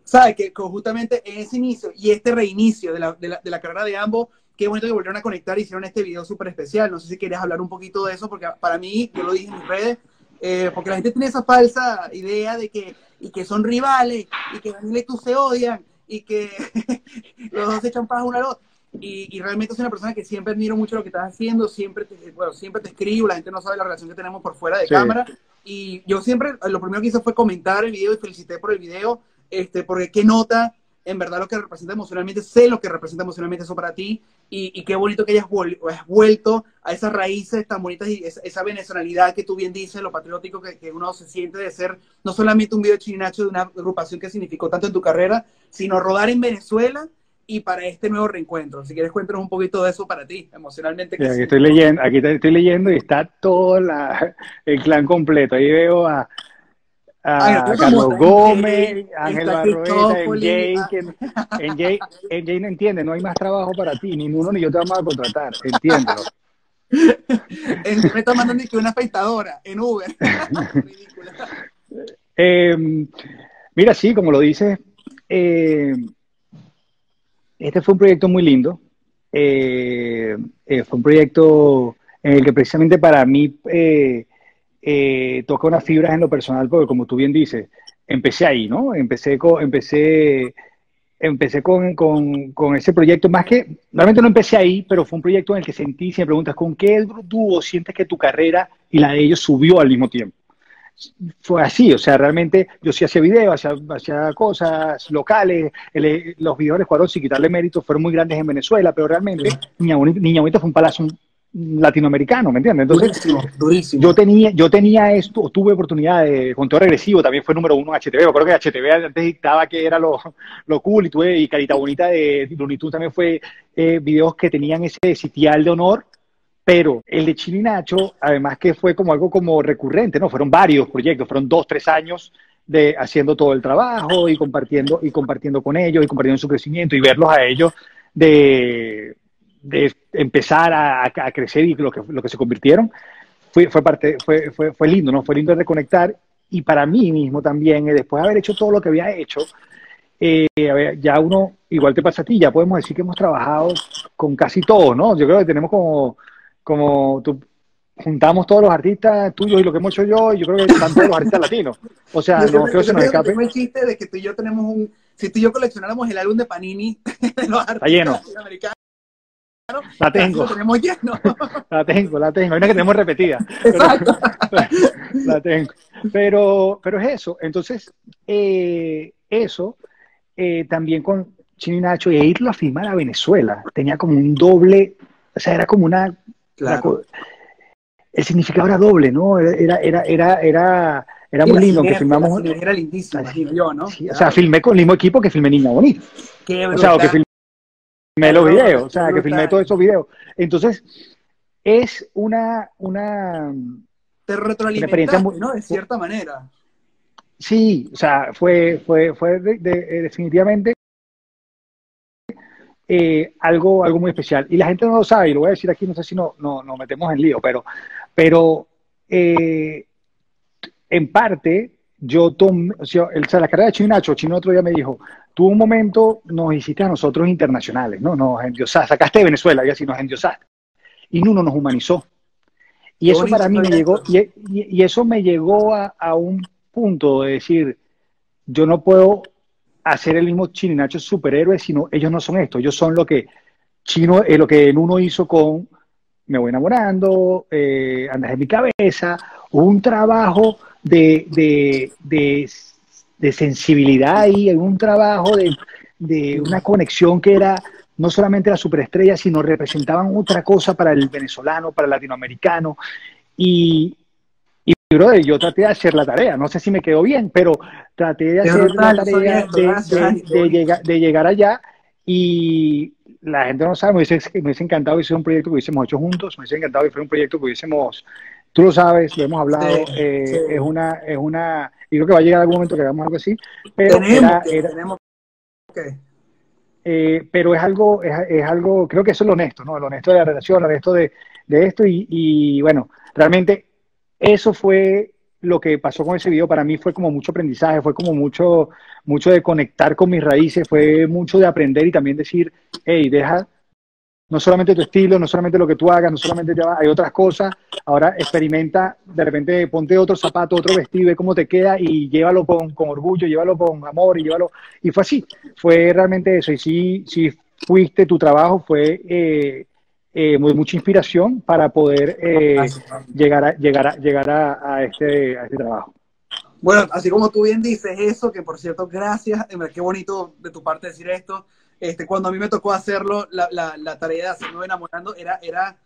¿sabes? Que justamente en ese inicio y este reinicio de la, de la, de la carrera de ambos, qué bonito que volvieron a conectar y hicieron este video súper especial. No sé si quieres hablar un poquito de eso, porque para mí, yo lo dije en mis redes, eh, porque la gente tiene esa falsa idea de que, y que son rivales, y que Daniel y tú se odian, y que los dos se echan paz uno al otro. Y, y, realmente soy una persona que siempre admiro mucho lo que estás haciendo, siempre te, bueno, siempre te escribo, la gente no sabe la relación que tenemos por fuera de cámara. Y yo siempre, lo primero que hice fue comentar el video y felicité por el video este, porque qué nota en verdad lo que representa emocionalmente, sé lo que representa emocionalmente eso para ti y, qué bonito que hayas, vuelto a esas raíces tan bonitas y esa, esa venezonalidad que tú bien dices, lo patriótico que, que, uno se siente de ser no solamente un video chinacho de una agrupación que significó tanto en tu carrera, sino rodar en Venezuela y para este nuevo reencuentro. Si quieres, cuéntanos un poquito de eso para ti, emocionalmente. aquí, estoy leyendo, aquí estoy leyendo y está todo la, el clan completo. Ahí veo a a Carlos Gómez, Ángel Barroeta, en Jay, en Jay no entiende, no hay más trabajo para ti, ni uno ni yo te vamos a contratar, entiéndelo. me está mandando que una afeitadora en Uber. eh, mira, sí, como lo dices, eh, este fue un proyecto muy lindo. Eh, eh, fue un proyecto en el que precisamente para mí eh, toca unas fibras en lo personal, porque como tú bien dices, empecé ahí, ¿no? Empecé con, empecé, empecé con, con, con, ese proyecto, más que, realmente no empecé ahí, pero fue un proyecto en el que sentí, si me preguntas, ¿con qué dúo sientes que tu carrera y la de ellos subió al mismo tiempo? fue así, o sea, realmente yo sí hacía videos, hacía, cosas locales, los videos de Escuadrón, sin quitarle mérito, fueron muy grandes en Venezuela, pero realmente Niña, Bonita, fue un palacio latinoamericano, ¿me entiendes? Entonces, durísimo, yo tenía, yo tenía esto, tuve oportunidad de conteo regresivo, también fue número uno en HTV, creo que HTV antes dictaba que era lo, lo cool, y tuve, y Carita Bonita de Looney también fue eh, videos que tenían ese sitial de honor, pero el de Chini Nacho, además que fue como algo como recurrente, ¿no? Fueron varios proyectos, fueron dos, tres años de haciendo todo el trabajo y compartiendo, y compartiendo con ellos y compartiendo su crecimiento y verlos a ellos de, de empezar a, crecer y lo que, lo que se convirtieron, fue, fue, parte, fue, fue, fue lindo, ¿no? Fue lindo reconectar y para mí mismo también, eh, después de haber hecho todo lo que había hecho, eh, ya uno, igual te pasa a ti, ya podemos decir que hemos trabajado con casi todos, ¿no? Yo creo que tenemos como como tú, juntamos todos los artistas tuyos y lo que hemos hecho yo, y yo creo que están todos los artistas latinos. O sea, no creo que se nos escape. El chiste de que tú y yo tenemos un. Si tú y yo coleccionáramos el álbum de Panini de los artistas lleno. latinoamericanos. La tengo. Lo tenemos lleno. La tengo, la tengo. Hay una que tenemos repetida. Exacto. la tengo. Pero, pero es eso. Entonces, eh, eso eh, también con Chino y Nacho, e irlo a filmar a Venezuela, tenía como un doble, o sea, era como una el significado era doble, ¿no? Era, era, era, era, era muy lindo que filmamos. Era lindísimo, yo, ¿no? O sea, filmé con el mismo equipo que filmé Niña Bonita. o sea, que filmé los videos, o sea, que filmé todos esos videos. Entonces, es una, una, te retroalimentaste, ¿no? De cierta manera. Sí, o sea, fue, fue, fue definitivamente eh, algo, algo muy especial. Y la gente no lo sabe, y lo voy a decir aquí, no sé si no, no, nos metemos en lío, pero, pero eh, en parte yo tomé, o sea, la carrera de Chino Nacho, Chino otro día me dijo, tú un momento nos hiciste a nosotros internacionales, ¿no? Nos endiosaste, sacaste de Venezuela y así nos endiosaste. Y Nuno nos humanizó. Y eso para mí me llegó, y, y, eso me llegó a, a un punto de decir, yo no puedo hacer el mismo Chino y Nacho superhéroes, sino ellos no son esto, ellos son lo que Chino, eh, lo que en uno hizo con Me voy enamorando, eh, Andas en mi cabeza, un trabajo de, de, de, sensibilidad y un trabajo de, de una conexión que era no solamente la superestrella, sino representaban otra cosa para el venezolano, para el latinoamericano. Y, yo traté de hacer la tarea, no sé si me quedó bien, pero traté de hacer la tarea de, llegar, de llegar allá y la gente no sabe, me hubiese, me hubiese encantado que un proyecto que hubiésemos hecho juntos, me hubiese encantado que fuera un proyecto que hubiésemos, tú lo sabes, lo hemos hablado, eh, es una, es una, y creo que va a llegar algún momento que hagamos algo así, pero tenemos, eh, pero es algo, es, es, algo, creo que eso es lo honesto, ¿no? Lo honesto de la relación, lo honesto de, de esto y, y bueno, realmente eso fue lo que pasó con ese video. Para mí fue como mucho aprendizaje, fue como mucho, mucho de conectar con mis raíces, fue mucho de aprender y también decir, hey, deja no solamente tu estilo, no solamente lo que tú hagas, no solamente hay otras cosas. Ahora experimenta, de repente ponte otro zapato, otro vestido, ve cómo te queda y llévalo con, con orgullo, llévalo con amor y llévalo. Y fue así, fue realmente eso. Y sí, sí fuiste, tu trabajo fue eh, eh, mucha inspiración para poder eh, llegar, a, llegar, a, llegar a, este, a este trabajo. Bueno, así como tú bien dices eso, que por cierto, gracias, qué bonito de tu parte decir esto. Este, cuando a mí me tocó hacerlo, la, la, la tarea de hacerlo enamorando era, era,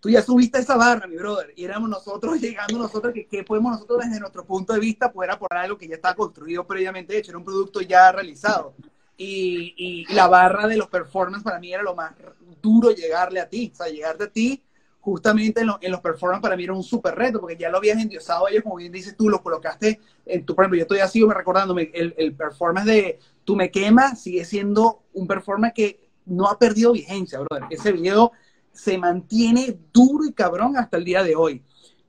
tú ya subiste esa barra, mi brother, y éramos nosotros llegando nosotros, que, que podemos nosotros desde nuestro punto de vista poder aportar algo que ya está construido previamente hecho, era un producto ya realizado. Y, y, la barra de los performances para mí era lo más duro llegarle a ti, o sea, llegarte a ti justamente en, en los performances para mí era un súper reto, porque ya lo habías endiosado ellos, como bien dices tú, lo colocaste en tu, por ejemplo, yo estoy así me recordándome, el, el performance de Tú me quemas sigue siendo un performance que no ha perdido vigencia, brother. Ese video se mantiene duro y cabrón hasta el día de hoy.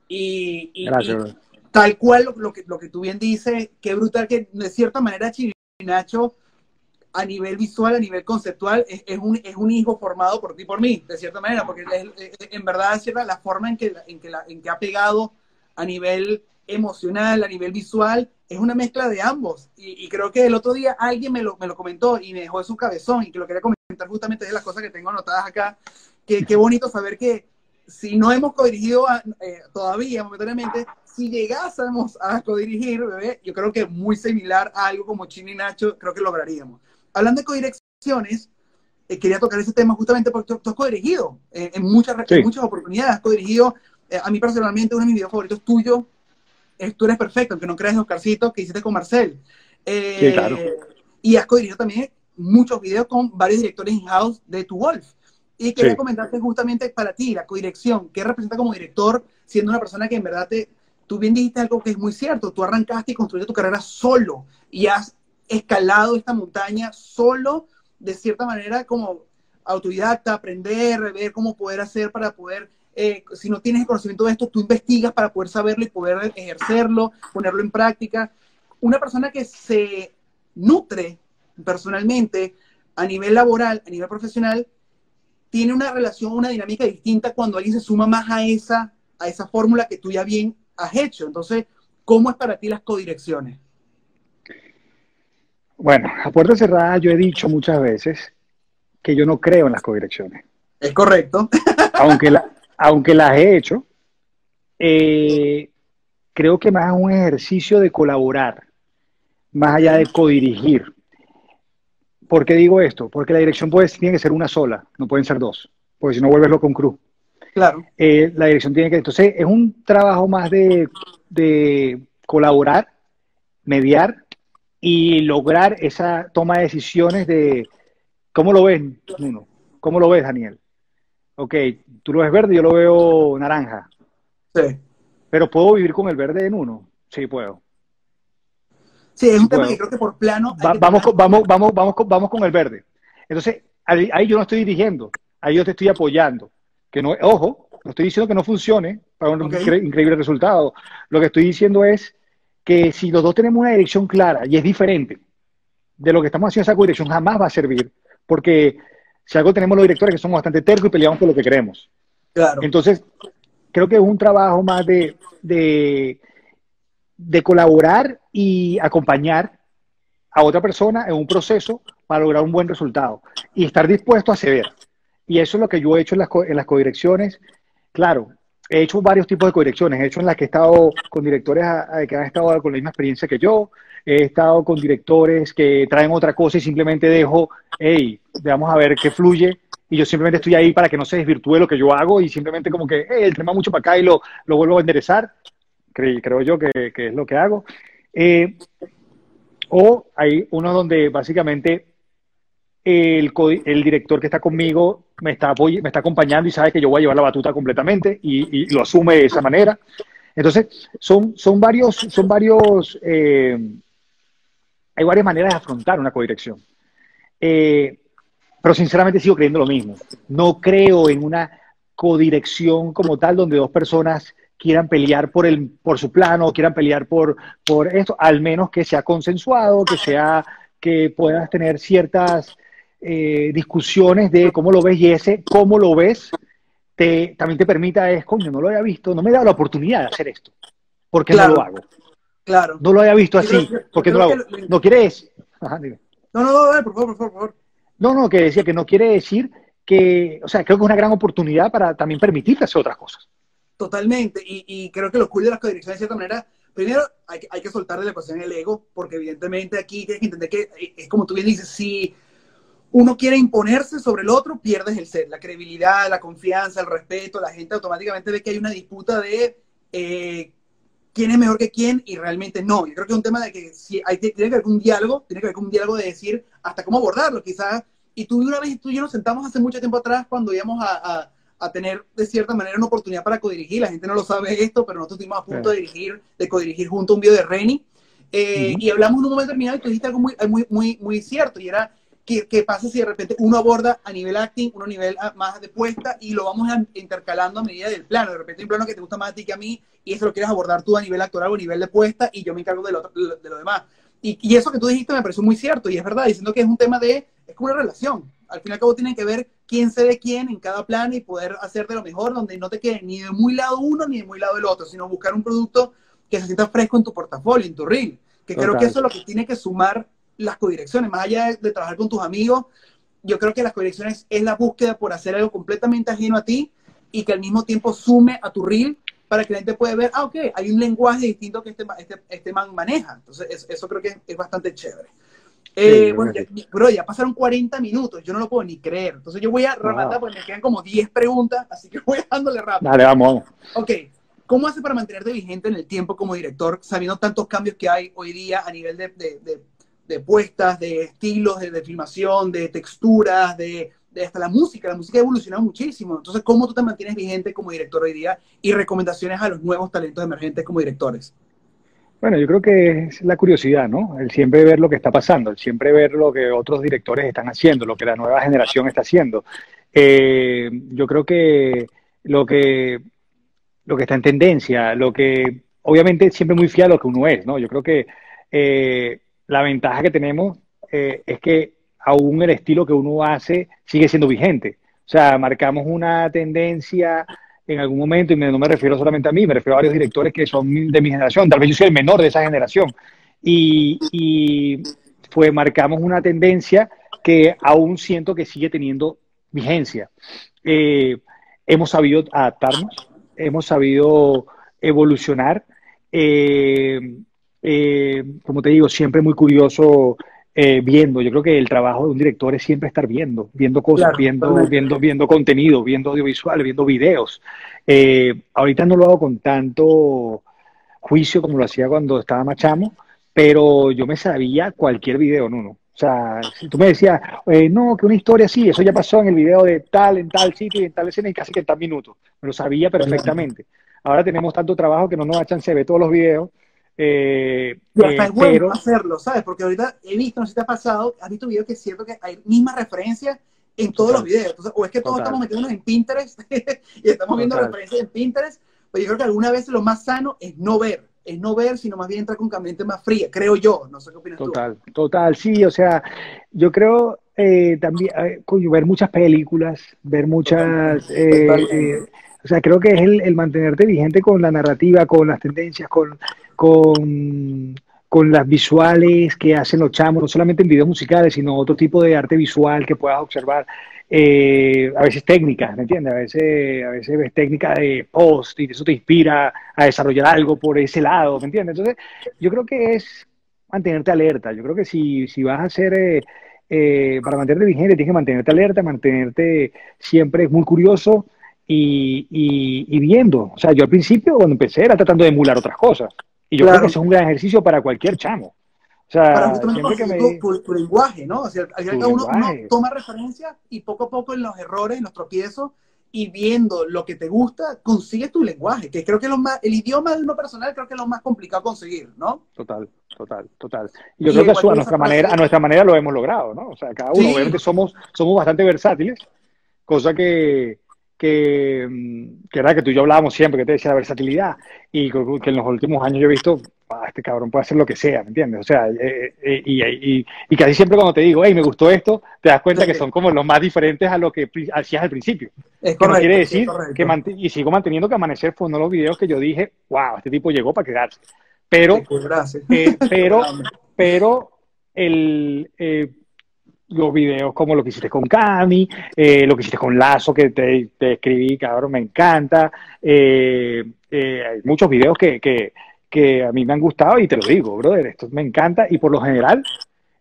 Y, y, Gracias, tal cual lo, lo, que, lo que tú bien dices, qué brutal que de cierta manera Chirinacho a nivel visual, a nivel conceptual, es, es, un, es un hijo formado por ti y por mí, de cierta manera, porque es, en verdad es la forma en que, en, que la, en que ha pegado a nivel emocional, a nivel visual, es una mezcla de ambos. Y, y, creo que el otro día alguien me lo, me lo comentó y me dejó de su cabezón y que lo quería comentar justamente de las cosas que tengo anotadas acá. Que qué bonito saber que si no hemos codirigido eh, todavía momentáneamente, si llegásemos a codirigir, bebé, yo creo que muy similar a algo como Chini y Nacho, creo que lograríamos. Hablando de codirecciones, eh, quería tocar ese tema justamente porque tú, tú has codirigido eh, en, muchas, sí. en muchas oportunidades, has codirigido, eh, a mí personalmente uno de mis videos favoritos tuyos es Tú eres perfecto, aunque no creas Oscarcito, que hiciste con Marcel. sí, claro. Y has codirigido también muchos videos con varios directores in-house de Tu Wolf. Y quería sí. comentarte justamente para ti, la codirección, ¿qué representa como director, siendo una persona que en verdad te, tú bien dijiste algo que es muy cierto, tú arrancaste y construiste tu carrera solo y has escalado esta montaña solo, de cierta manera como autodidacta, aprender, ver cómo poder hacer para poder, eh, si no tienes el conocimiento de esto, tú investigas para poder saberlo y poder ejercerlo, ponerlo en práctica. Una persona que se nutre personalmente a nivel laboral, a nivel profesional, tiene una relación, una dinámica distinta cuando alguien se suma más a esa, a esa fórmula que tú ya bien has hecho. Entonces, ¿cómo es para ti las codirecciones? Bueno, a puerta cerrada yo he dicho muchas veces que yo no creo en las codirecciones. Es correcto. aunque, la, aunque las he hecho, eh, creo que más es un ejercicio de colaborar, más allá de codirigir. ¿Por qué digo esto? Porque la dirección puede, tiene que ser una sola, no pueden ser dos, porque si no vuelves loco cruz. Claro. Eh, la dirección tiene que. Entonces, es un trabajo más de, de, colaborar, mediar y lograr esa toma de decisiones de. ¿Cómo lo ves, Nuno? ¿Cómo lo ves, Daniel? Ok, tú lo ves verde, yo lo veo naranja. Sí. Pero ¿puedo vivir con el verde en uno? Sí, puedo. Sí, es un tema que creo que por plano. Va, vamos, con, vamos, vamos, vamos, vamos con el verde. Entonces, ahí, ahí yo no estoy dirigiendo, ahí yo te estoy apoyando que no, ojo, no estoy diciendo que no funcione para un okay. incre increíble resultado. Lo que estoy diciendo es que si los dos tenemos una dirección clara y es diferente de lo que estamos haciendo, esa dirección jamás va a servir. Porque si algo tenemos los directores que somos bastante tercos y peleamos por lo que queremos. Claro. Entonces, creo que es un trabajo más de, de, de colaborar y acompañar a otra persona en un proceso para lograr un buen resultado y estar dispuesto a ceder. Y eso es lo que yo he hecho en las, co en las codirecciones. Claro, he hecho varios tipos de codirecciones. He hecho en las que he estado con directores que han estado con la misma experiencia que yo. He estado con directores que traen otra cosa y simplemente dejo, hey, vamos a ver qué fluye. Y yo simplemente estoy ahí para que no se desvirtúe lo que yo hago y simplemente como que, hey, el tema mucho para acá y lo, lo vuelvo a enderezar. Creo, creo yo que, que, es lo que hago. Eh, o hay uno donde básicamente el, el, director que está conmigo me está, me está acompañando y sabe que yo voy a llevar la batuta completamente y, y lo asume de esa manera. Entonces, son, son varios, son varios, eh, hay varias maneras de afrontar una codirección. Eh, pero sinceramente sigo creyendo lo mismo. No creo en una codirección como tal donde dos personas quieran pelear por, el, por su plano, quieran pelear por, por esto, al menos que sea consensuado, que sea que puedas tener ciertas eh, discusiones de cómo lo ves y ese cómo lo ves te, también te permita es, coño, no lo había visto, no me he dado la oportunidad de hacer esto. ¿Por qué claro, no lo hago? Claro. No lo había visto así. ¿Por qué no lo hago? Lo... No quiere decir... Ajá, no, no, no, por favor, por favor. No, no, que decía que no quiere decir que, o sea, creo que es una gran oportunidad para también permitirte hacer otras cosas. Totalmente, y, y creo que lo cool de las codirecciones de cierta manera, primero hay, hay que soltar de la ecuación el ego, porque evidentemente aquí tienes que entender que eh, es como tú bien dices, si uno quiere imponerse sobre el otro, pierdes el ser, la credibilidad, la confianza, el respeto, la gente automáticamente ve que hay una disputa de eh, quién es mejor que quién y realmente no. Yo creo que es un tema de que si hay, tiene que haber un diálogo, tiene que haber un diálogo de decir hasta cómo abordarlo, quizás. Y tú una vez, tú y yo nos sentamos hace mucho tiempo atrás cuando íbamos a, a, a tener de cierta manera una oportunidad para codirigir. La gente no lo sabe esto, pero nosotros estuvimos a punto de dirigir, de codirigir junto a un video de Reni. Eh, y hablamos en un momento determinado y tú dijiste algo muy, muy, muy, muy cierto, y era ¿Qué, ¿qué, pasa si de repente uno aborda a nivel acting, uno a nivel ah, más de puesta y lo vamos intercalando a medida del plano? De repente hay un plano que te gusta más a ti que a mí y eso lo quieres abordar tú a nivel actoral o a nivel de puesta y yo me encargo de lo, de lo demás. Y, y, eso que tú dijiste me pareció muy cierto y es verdad, diciendo que es un tema de, es como una relación. Al fin y al cabo tienen que ver quién se de quién en cada plano y poder hacer de lo mejor donde no te quede ni de muy lado uno ni de muy lado el otro, sino buscar un producto que se sienta fresco en tu portafolio, en tu reel. Que creo que eso es lo que tiene que sumar las codirecciones, más allá de, trabajar con tus amigos, yo creo que las codirecciones es la búsqueda por hacer algo completamente ajeno a ti y que al mismo tiempo sume a tu reel para que la gente pueda ver, ah, ok, hay un lenguaje distinto que este, este, este man maneja. Entonces, eso, creo que es, bastante chévere. Eh, bueno, ya, bro, ya pasaron 40 minutos, yo no lo puedo ni creer. Entonces yo voy a rematar porque me quedan como 10 preguntas, así que voy dándole rápido. Dale, vamos. Ok, ¿cómo hace para mantenerte vigente en el tiempo como director, sabiendo tantos cambios que hay hoy día a nivel de, de de puestas, de estilos de, filmación, de texturas, de, hasta la música. La música ha evolucionado muchísimo. Entonces, ¿cómo tú te mantienes vigente como director hoy día y recomendaciones a los nuevos talentos emergentes como directores? Bueno, yo creo que es la curiosidad, ¿no? El siempre ver lo que está pasando, el siempre ver lo que otros directores están haciendo, lo que la nueva generación está haciendo. Eh, yo creo que lo que lo que está en tendencia, lo que obviamente siempre muy fiel a lo que uno es, ¿no? Yo creo que eh, la ventaja que tenemos eh, es que aún el estilo que uno hace sigue siendo vigente. O sea, marcamos una tendencia en algún momento, y no me refiero solamente a mí, me refiero a varios directores que son de mi generación, tal vez yo soy el menor de esa generación, y, fue, marcamos una tendencia que aún siento que sigue teniendo vigencia. Eh, hemos sabido adaptarnos, hemos sabido evolucionar. Eh, eh, como te digo, siempre muy curioso eh, viendo. Yo creo que el trabajo de un director es siempre estar viendo, viendo cosas, viendo, viendo, viendo contenido, viendo audiovisual, viendo videos. Eh, ahorita no lo hago con tanto juicio como lo hacía cuando estaba machamo, pero yo me sabía cualquier video, no, no. O sea, si tú me decías, no, que una historia así, eso ya pasó en el video de tal, en tal sitio y en tal escena y casi que en tal minuto. Me lo sabía perfectamente. Ahora tenemos tanto trabajo que no nos da chance de ver todos los videos eh, y hasta eh, es bueno hacerlo, ¿sabes? Porque ahorita he visto, no sé si te ha pasado, has visto videos que es cierto que hay mismas referencias en todos los videos. o es que todos estamos metiéndonos en Pinterest y estamos viendo referencias en Pinterest, pero yo creo que alguna vez lo más sano es no ver, es no ver, sino más bien entrar con mente más fría, creo yo. No sé qué opinas total, tú. Total, sí, o sea, yo creo eh, también eh, ver muchas películas, ver muchas... Eh, o sea, creo que es el, mantenerte vigente con la narrativa, con las tendencias, con, con, con las visuales que hacen los chamos, no solamente en videos musicales, sino otro tipo de arte visual que puedas observar. Eh, a veces técnicas, ¿me entiendes? A veces, a veces ves técnica de post y eso te inspira a desarrollar algo por ese lado, ¿me entiendes? Entonces, yo creo que es mantenerte alerta. Yo creo que si, si vas a hacer, eh, eh, para mantenerte vigente, tienes que mantenerte alerta, mantenerte siempre muy curioso y, y, y, viendo. O sea, yo al principio, cuando empecé, era tratando de emular otras cosas. Y yo creo que eso es un gran ejercicio para cualquier chamo. O sea, para que me... tu, tu, lenguaje, ¿no? O sea, al final uno, uno, toma referencia y poco a poco en los errores, en los tropiezos y viendo lo que te gusta, consigues tu lenguaje, que creo que lo más, el idioma de uno personal creo que es lo más complicado conseguir, ¿no? Total, total, total. Y yo creo que a, nuestra manera, a nuestra manera lo hemos logrado, ¿no? O sea, cada uno, obviamente somos, somos bastante versátiles, cosa que, que, mm, que era que tú y yo hablábamos siempre, que te decía la versatilidad, y que en los últimos años yo he visto, ah, este cabrón puede hacer lo que sea, ¿me entiendes? O sea, eh, eh, y, y, y, casi siempre cuando te digo, hey, me gustó esto, te das cuenta que son como los más diferentes a lo que hacías al principio. Es correcto, no quiere decir que, y sigo manteniendo que Amanecer fue uno de los videos que yo dije, wow, este tipo llegó para quedarse. Pero, eh, pero, pero, el, los videos como lo que hiciste con Cami, eh, lo que hiciste con Lazo, que te, te escribí, cabrón, me encanta. Eh, eh, hay muchos videos que, que, que, a mí me han gustado y te lo digo, brother, esto me encanta y por lo general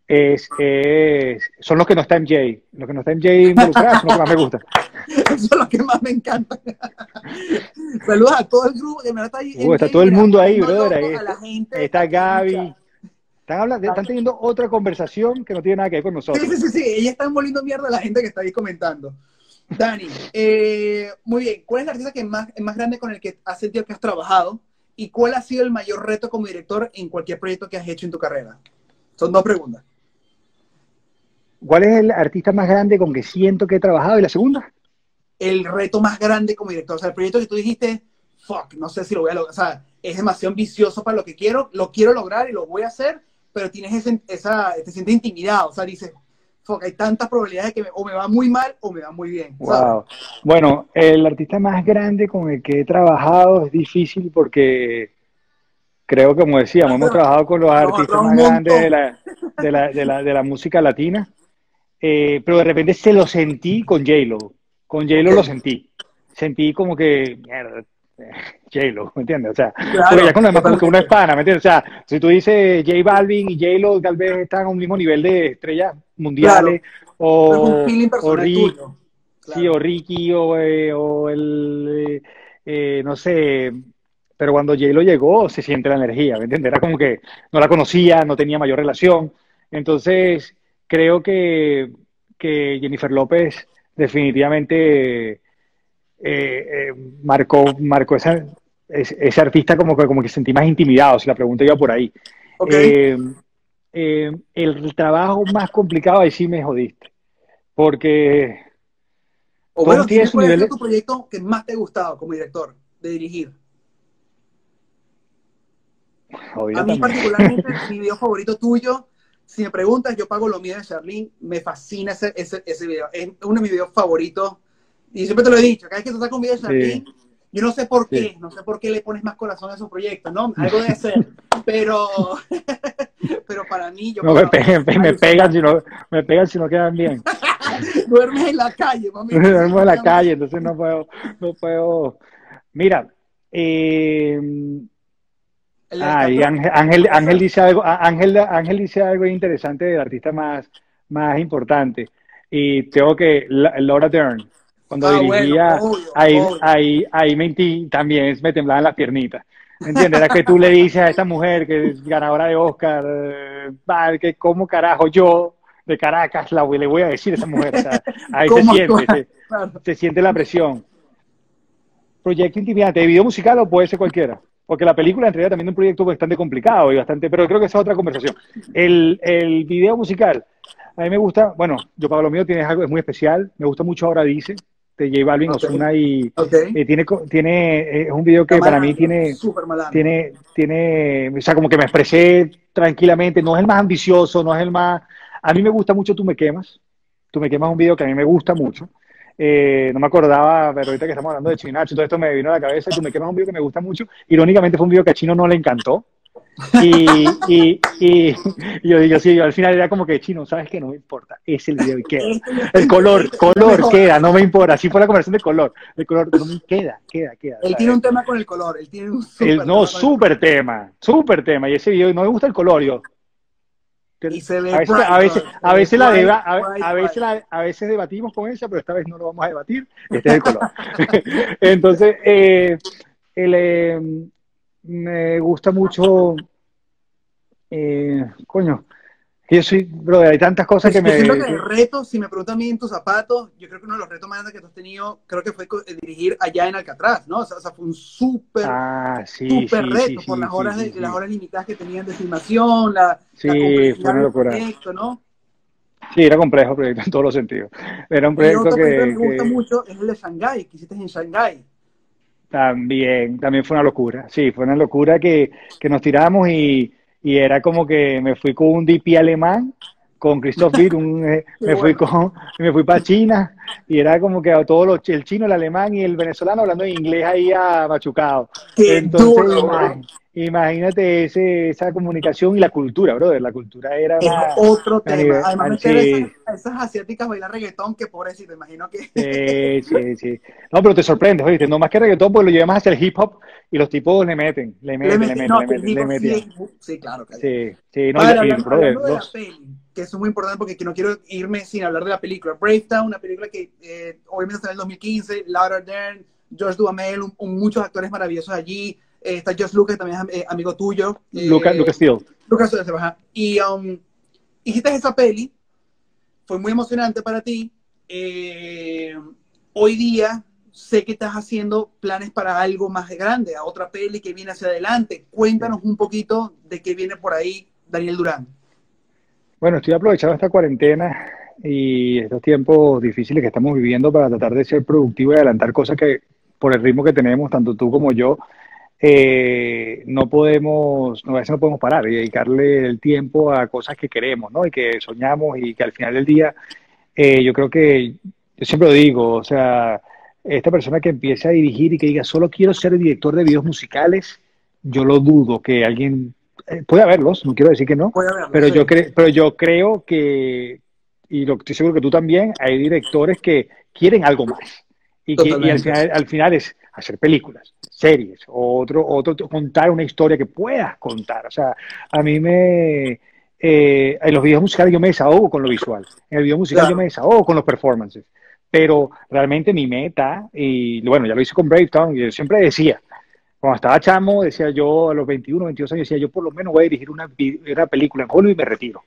es, es son los que no está MJ. Los que no está MJ involucrados son los que más me gustan. son los que más me encantan. Saludos a todo el grupo que me está ahí. Uh, está todo el mundo ahí, brother. Ahí, está Gaby. Están, hablando, están teniendo otra conversación que no tiene nada que ver con nosotros. Sí, sí, sí, sí. Ellas están volviendo mierda a la gente que está ahí comentando. Dani, eh, muy bien. ¿Cuál es el artista que más, más grande con el que has sentido que has trabajado? ¿Y cuál ha sido el mayor reto como director en cualquier proyecto que has hecho en tu carrera? Son dos preguntas. ¿Cuál es el artista más grande con que siento que he trabajado? ¿Y la segunda? El reto más grande como director. O sea, el proyecto que tú dijiste, fuck, no sé si lo voy a lograr. O sea, es demasiado ambicioso para lo que quiero, lo quiero lograr y lo voy a hacer, pero tienes ese, esa, te sientes intimidado. O sea, dices, hay tantas probabilidades de que o me va muy mal o me va muy bien. Wow. Bueno, el artista más grande con el que he trabajado es difícil porque creo que, como decíamos, hemos trabajado con los artistas más grandes de la, de la, de la, de la música latina, eh, pero de repente se lo sentí con J-Lo. Con J-Lo lo sentí. Sentí como que, mierda, J-Lo, ¿me entiendes? O sea, porque ya con además como que una es pana, ¿me entiendes? O sea, si tú dices J Balvin y J-Lo tal vez están a un mismo nivel de estrellas mundiales, o, o, Rick, sí, o Ricky, o, eh, o el, eh, eh, no sé, pero cuando J-Lo llegó se siente la energía, ¿me entiendes? Era como que no la conocía, no tenía mayor relación, entonces creo que, que Jennifer López definitivamente eh, eh, marcó, marcó esa, ese, artista como que, como que sentí más intimidado, si la pregunta iba por ahí. Eh, el trabajo más complicado ahí sí me jodiste, porque... O bueno, ¿cuál nivel... tu proyecto que más te ha gustado como director de dirigir? a mí particularmente, mi video favorito tuyo, si me preguntas, yo pago lo mío de Charlene, me fascina ese, ese, ese video. Es uno de mis videos favoritos y siempre te lo he dicho, cada vez que tú estás con videos aquí, yo no sé por qué, no sé por qué le pones más corazón a esos proyectos, ¿no? Algo debe ser, pero, pero para mí yo... No, me, pegan, si no, me pegan si no quedan bien. Duermes en la calle, mami. Duermo en la calle, entonces no puedo, no puedo... Mira, eh... Ángel, Ángel, Ángel, dice algo, Ángel, Ángel dice algo interesante del artista más, más importante. Y tengo que, Laura Dern, cuando ah, dirigía, ahí, ahí, ahí me, también me temblaban las piernitas. ¿Entiendes? Era que tú le dices a esta mujer que es ganadora de Oscar, eh, que cómo carajo yo de Caracas la, le voy a decir a esa mujer. ahí se siente, se, siente la presión. Proyecto intimidante, ¿de video musical o puede ser cualquiera? Porque la película en realidad también es un proyecto bastante complicado y bastante, pero creo que esa es otra conversación. El, el video musical, a mí me gusta, bueno, yo para lo mío tiene algo, es muy especial, me gusta mucho Ahora Dice, de J Balvin, Osuna y eh, tiene, tiene eh, es un video que para mí tiene, tiene, tiene, o sea, como que me expresé tranquilamente, no es el más ambicioso, no es el más, a mí me gusta mucho Tú me quemas, Tú me quemas un video que a mí me gusta mucho, eh, no me acordaba, pero ahorita que estamos hablando de Chinacho, todo esto me vino a la cabeza, Tú me quemas un video que me gusta mucho, irónicamente fue un video que a Chino no le encantó, y, y, y, yo digo, sí, al final era como que chino, ¿sabes qué? No me importa, es el video y queda. El color, color queda, no me importa. Así fue la conversación de color. El color no me queda, queda, queda. Él tiene un tema con el color, él tiene un super No, súper tema, súper tema. Y ese video, no me gusta el color, yo. Y se ve a veces, a veces, a veces, la deba, a, veces, la, a veces debatimos con ella, pero esta vez no lo vamos a debatir. Este es el color. Entonces, eh, el, eh, me gusta mucho, eh, coño, yo soy, brother, hay tantas cosas que me... Yo que el reto, si me preguntan a mí en tus zapatos, yo creo que uno de los retos más grandes que tú has tenido, creo que fue eh, dirigir allá en Alcatraz, ¿no? O sea, fue un súper, ah, sí, súper reto por las horas de, las horas limitadas que tenían de filmación, la, sí, fue una locura. Proyecto, ¿no? Sí, era complejo el proyecto en todos los sentidos. Era un proyecto que, que... me gusta mucho es el de Shanghái, que hiciste en Shanghái. También, también fue una locura. Sí, fue una locura que, que nos tiramos y, y, era como que me fui con un DP alemán, con Christoph Witt, eh, me, fui con, me fui para China y era como que a todos los, el chino, el alemán y el venezolano hablando en inglés ahí a machucado. Entonces, Imagínate ese, esa comunicación y la cultura, brother. La cultura era. Es otro tema. Además, esas, esas, asiáticas bailar reggaetón, que pobrecito, imagino que. Sí, sí, sí. No, pero te sorprendes, oíste. No más que reggaetón, pues lo llevas hacia el hip hop y los tipos le meten, le meten, le meten, le meten. Le meten, sí, claro. Sí, sí. No, Padre, y, brother, de la peli, que eso es muy importante porque no quiero irme sin hablar de la película. Brave Town, una película que eh, obviamente está en el 2015, Laura Dern, George Duhamel, muchos actores maravillosos allí. Eh, está Josh Lucas, también es eh, amigo tuyo. Lucas, Lucas Steele. Lucas Y um, hiciste esa peli, fue muy emocionante para ti. hoy día sé que estás haciendo planes para algo más grande, a otra peli que viene hacia adelante. Cuéntanos un poquito de qué viene por ahí Daniel Durán. Bueno, estoy aprovechando esta cuarentena y estos tiempos difíciles que estamos viviendo para tratar de ser productivo y adelantar cosas que por el ritmo que tenemos, tanto tú como yo, eh, no podemos, a veces no podemos parar y dedicarle el tiempo a cosas que queremos, ¿no? Y que soñamos y que al final del día, eh, yo creo que, yo siempre lo digo, o sea, esta persona que empiece a dirigir y que diga, solo quiero ser director de videos musicales, yo lo dudo que alguien, eh, puede haberlos, no quiero decir que no, pero, yo pero yo creo que, y lo estoy seguro que tú también, hay directores que quieren algo más. Y, que, y al, final, al final es hacer películas, series, o otro, otro, contar una historia que puedas contar. O sea, a mí me... Eh, en los videos musicales yo me desahogo con lo visual. En el video musical yo me desahogo con los performances. Pero realmente mi meta, y bueno, ya lo hice con Brave Town, yo siempre decía, cuando estaba chamo, decía yo a los 21, 22 años, decía yo por lo menos voy a dirigir una, una película en Hollywood y me retiro.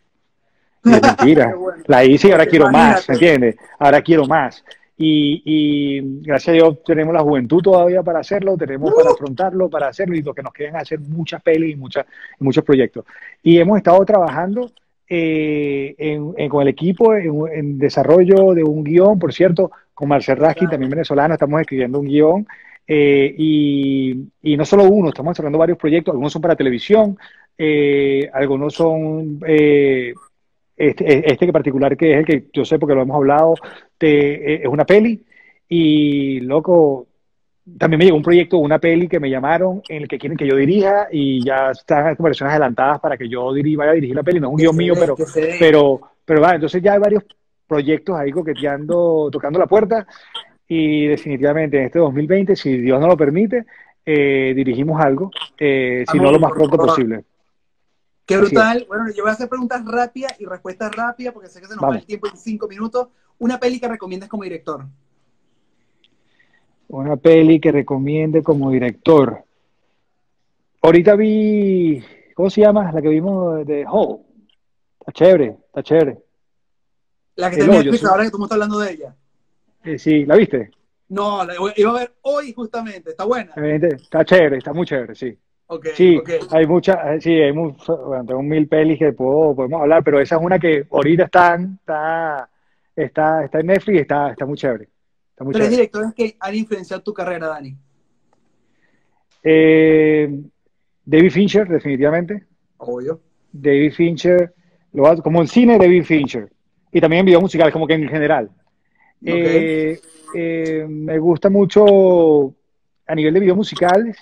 Y mentira, la hice y ahora quiero más, ¿me entiendes? Ahora quiero más. Y, gracias a Dios tenemos la juventud todavía para hacerlo, tenemos para afrontarlo, para hacerlo y lo que nos queden hacer muchas pelis y, muchas, muchos proyectos. Y hemos estado trabajando eh, en, con el equipo en, desarrollo de un guion, por cierto, con Marcel Raskin, también venezolano, estamos escribiendo un guion. Eh, y, y, no solo uno, estamos desarrollando varios proyectos, algunos son para televisión, eh, algunos son este, este particular que es el que yo sé porque lo hemos hablado, te, es una peli y loco, también me llegó un proyecto, una peli que me llamaron en el que quieren que yo dirija y ya están conversaciones adelantadas para que yo vaya a dirigir la peli, no es un guion mío, pero, pero, pero va, entonces ya hay varios proyectos ahí coqueteando, tocando la puerta y definitivamente en este 2020, si Dios no lo permite, eh, dirigimos algo, eh, si no lo más pronto posible. Qué brutal. Bueno, yo voy a hacer preguntas rápidas y respuestas rápidas porque sé que se nos va el tiempo en cinco minutos. Una peli que recomiendas como director. Una peli que recomiende como director. Ahorita vi, ¿cómo se llama? La que vimos de Hall. Está chévere, está chévere. La que tenía Netflix ahora que tú me estás hablando de ella. Eh, sí, ¿la viste? No, la iba a ver hoy justamente. Está buena. Está chévere, está muy chévere, sí sí, hay muchas, eh, sí, hay bueno, tengo mil pelis que puedo, podemos hablar, pero esa es una que ahorita está, está, está, está en Netflix y está, está muy chévere. Está muy ¿Tres directores que han influenciado tu carrera, Dani? Eh, David Fincher, definitivamente. Obvio. David Fincher, lo, como en cine, David Fincher. Y también en videos musicales, como que en general. Eh, me gusta mucho a nivel de videos musicales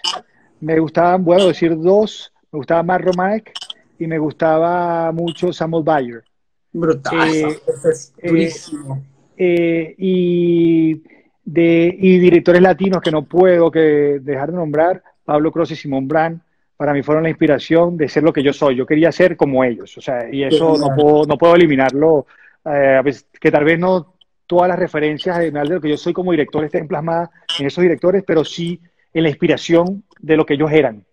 me gustaban, bueno decir dos, me gustaba más Romaek y me gustaba mucho Samuel Bayer. Brutal, eh, es eh, eh, y, de, y directores latinos que no puedo que dejar de nombrar, Pablo Cross y Simón Brand, para mí fueron la inspiración de ser lo que yo soy. Yo quería ser como ellos, o sea, y eso no puedo, no puedo eliminarlo, que tal vez no todas las referencias de lo que yo soy como director estén plasmadas en esos directores, pero sí en la inspiración de lo que ellos eran.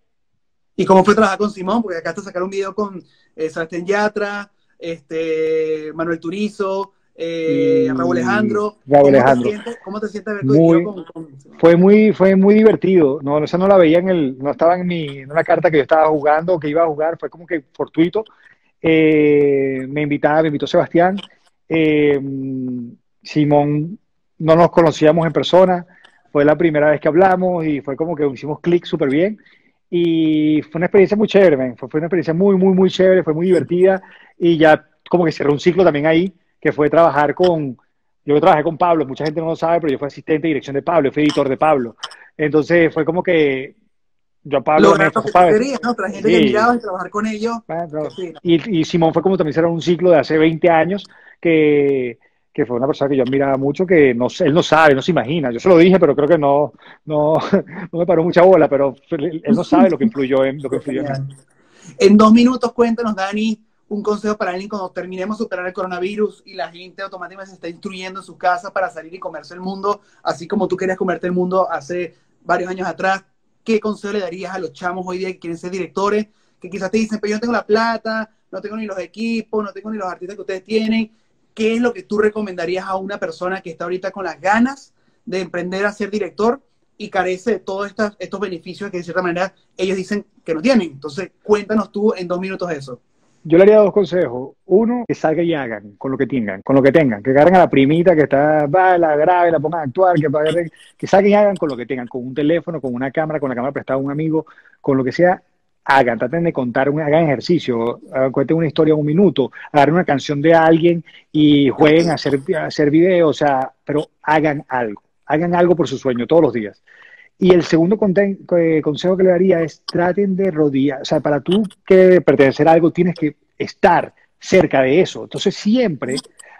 ¿Y cómo fue trabajar con Simón? Porque acá te sacaron un video con eh, Sebastián Yatra, este, Manuel Turizo, eh, Raúl Alejandro. Raúl Alejandro. ¿Cómo te sientes ver muy, con, con, Fue muy, fue muy divertido. No, esa no la veía en el, no estaba en mi, en una carta que yo estaba jugando, que iba a jugar, fue como que fortuito. Eh, me invitaba, me invitó Sebastián. Eh, Simón no nos conocíamos en persona fue la primera vez que hablamos y fue como que hicimos clic súper bien. Y fue una experiencia muy chévere, Fue, fue, una experiencia muy, muy, muy chévere, fue muy divertida. Y ya como que cerró un ciclo también ahí, que fue trabajar con. Yo trabajé con Pablo, mucha gente no lo sabe, pero yo fui asistente de dirección de Pablo, fui editor de Pablo. Entonces fue como que yo a Pablo me ¿no? Otra gente que miraba y trabajar con ellos. y, y, Simón fue como también cerró un ciclo de hace 20 años que que fue una persona que yo admiraba mucho, que no, él no sabe, no se imagina. Yo se lo dije, pero creo que no, no, no me paró mucha bola, pero él no sabe lo que influyó en, lo que influyó en En dos minutos, cuéntanos, Dani, un consejo para alguien cuando terminemos de superar el coronavirus y la gente automáticamente se está instruyendo en su casa para salir y comerse el mundo, así como tú querías comerte el mundo hace varios años atrás. ¿Qué consejo le darías a los chamos hoy día que quieren ser directores? Que quizás te dicen, pero yo no tengo la plata, no tengo ni los equipos, no tengo ni los artistas que ustedes tienen ¿qué es lo que tú recomendarías a una persona que está ahorita con las ganas de emprender a ser director y carece de todos estos, estos beneficios que de cierta manera ellos dicen que no tienen. Entonces, cuéntanos tú en dos minutos eso. Yo le haría dos consejos. Uno, que salgan y hagan con lo que tengan, con lo que tengan. Que agarren a la primita que está, va, la grave, la pongan a actuar, que, que salgan y hagan con lo que tengan, con un teléfono, con una cámara, con la cámara prestada a un amigo, con lo que sea, hagan, traten de contar, hagan ejercicio, cuenten una historia en un minuto, agarren una canción de alguien y jueguen a hacer, a hacer videos, o sea, pero hagan algo hagan algo por su sueño todos los días. Y el segundo eh, consejo que le daría es traten de rodear, o sea, para tú que pertenecer a algo tienes que estar cerca de eso. Entonces siempre,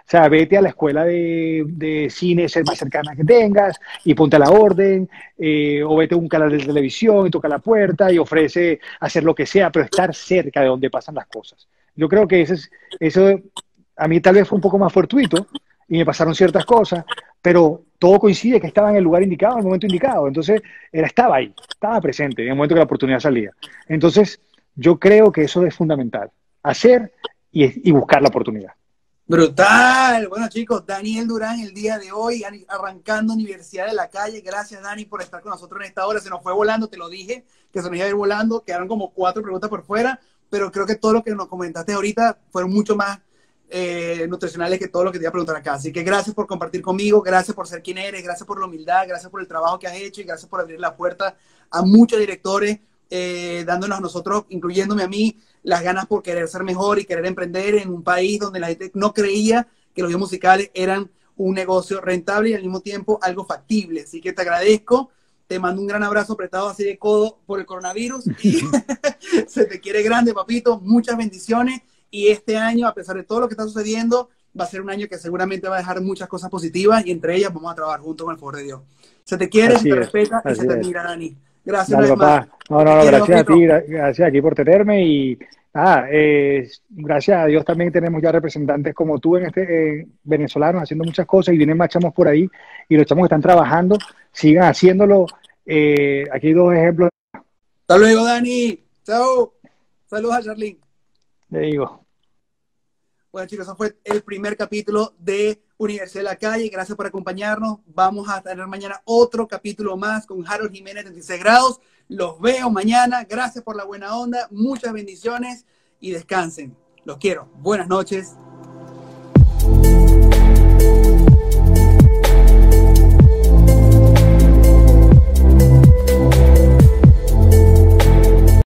o sea, vete a la escuela de, de cine ser más cercana que tengas y ponte a la orden, eh, o vete a un canal de televisión y toca la puerta y ofrece hacer lo que sea, pero estar cerca de donde pasan las cosas. Yo creo que eso, es, eso a mí tal vez fue un poco más fortuito y me pasaron ciertas cosas, pero todo coincide que estaba en el lugar indicado, en el momento indicado. Entonces, él estaba ahí, estaba presente en el momento que la oportunidad salía. Entonces, yo creo que eso es fundamental, hacer y, buscar la oportunidad. Brutal. Bueno, chicos, Daniel Durán el día de hoy, arrancando Universidad de la Calle. Gracias, Dani, por estar con nosotros en esta hora. Se nos fue volando, te lo dije, que se nos iba a ir volando. Quedaron como cuatro preguntas por fuera, pero creo que todo lo que nos comentaste ahorita fueron mucho más eh, nutricionales que todo lo que te iba a preguntar acá. Así que gracias por compartir conmigo, gracias por ser quien eres, gracias por la humildad, gracias por el trabajo que has hecho y gracias por abrir la puerta a muchos directores, eh, dándonos a nosotros, incluyéndome a mí, las ganas por querer ser mejor y querer emprender en un país donde la gente no creía que los videos musicales eran un negocio rentable y al mismo tiempo algo factible. Así que te agradezco. Te mando un gran abrazo apretado así de codo por el coronavirus y se te quiere grande, papito. Muchas bendiciones y este año, a pesar de todo lo que está sucediendo, va a ser un año que seguramente va a dejar muchas cosas positivas y entre ellas vamos a trabajar juntos con el favor de Dios. Se te quiere, se te respeta y se te admira, Dani. Gracias, Dale, papá. No, no, no, gracias a ti, gracias aquí por tenerme y eh, gracias a Dios también tenemos ya representantes como tú en este eh, venezolanos haciendo muchas cosas y vienen más chamos por ahí y los chamos que están trabajando, sigan haciéndolo. Eh, aquí hay dos ejemplos. Hasta luego, Dani. Chao. Saludos a Charlene. Le digo. Bueno, chicos, eso fue el primer capítulo de Universidad de la Calle, gracias por acompañarnos. Vamos a tener mañana otro capítulo más con Harold Jiménez 36 grados. Los veo mañana. Gracias por la buena onda. Muchas bendiciones y descansen. Los quiero. Buenas noches.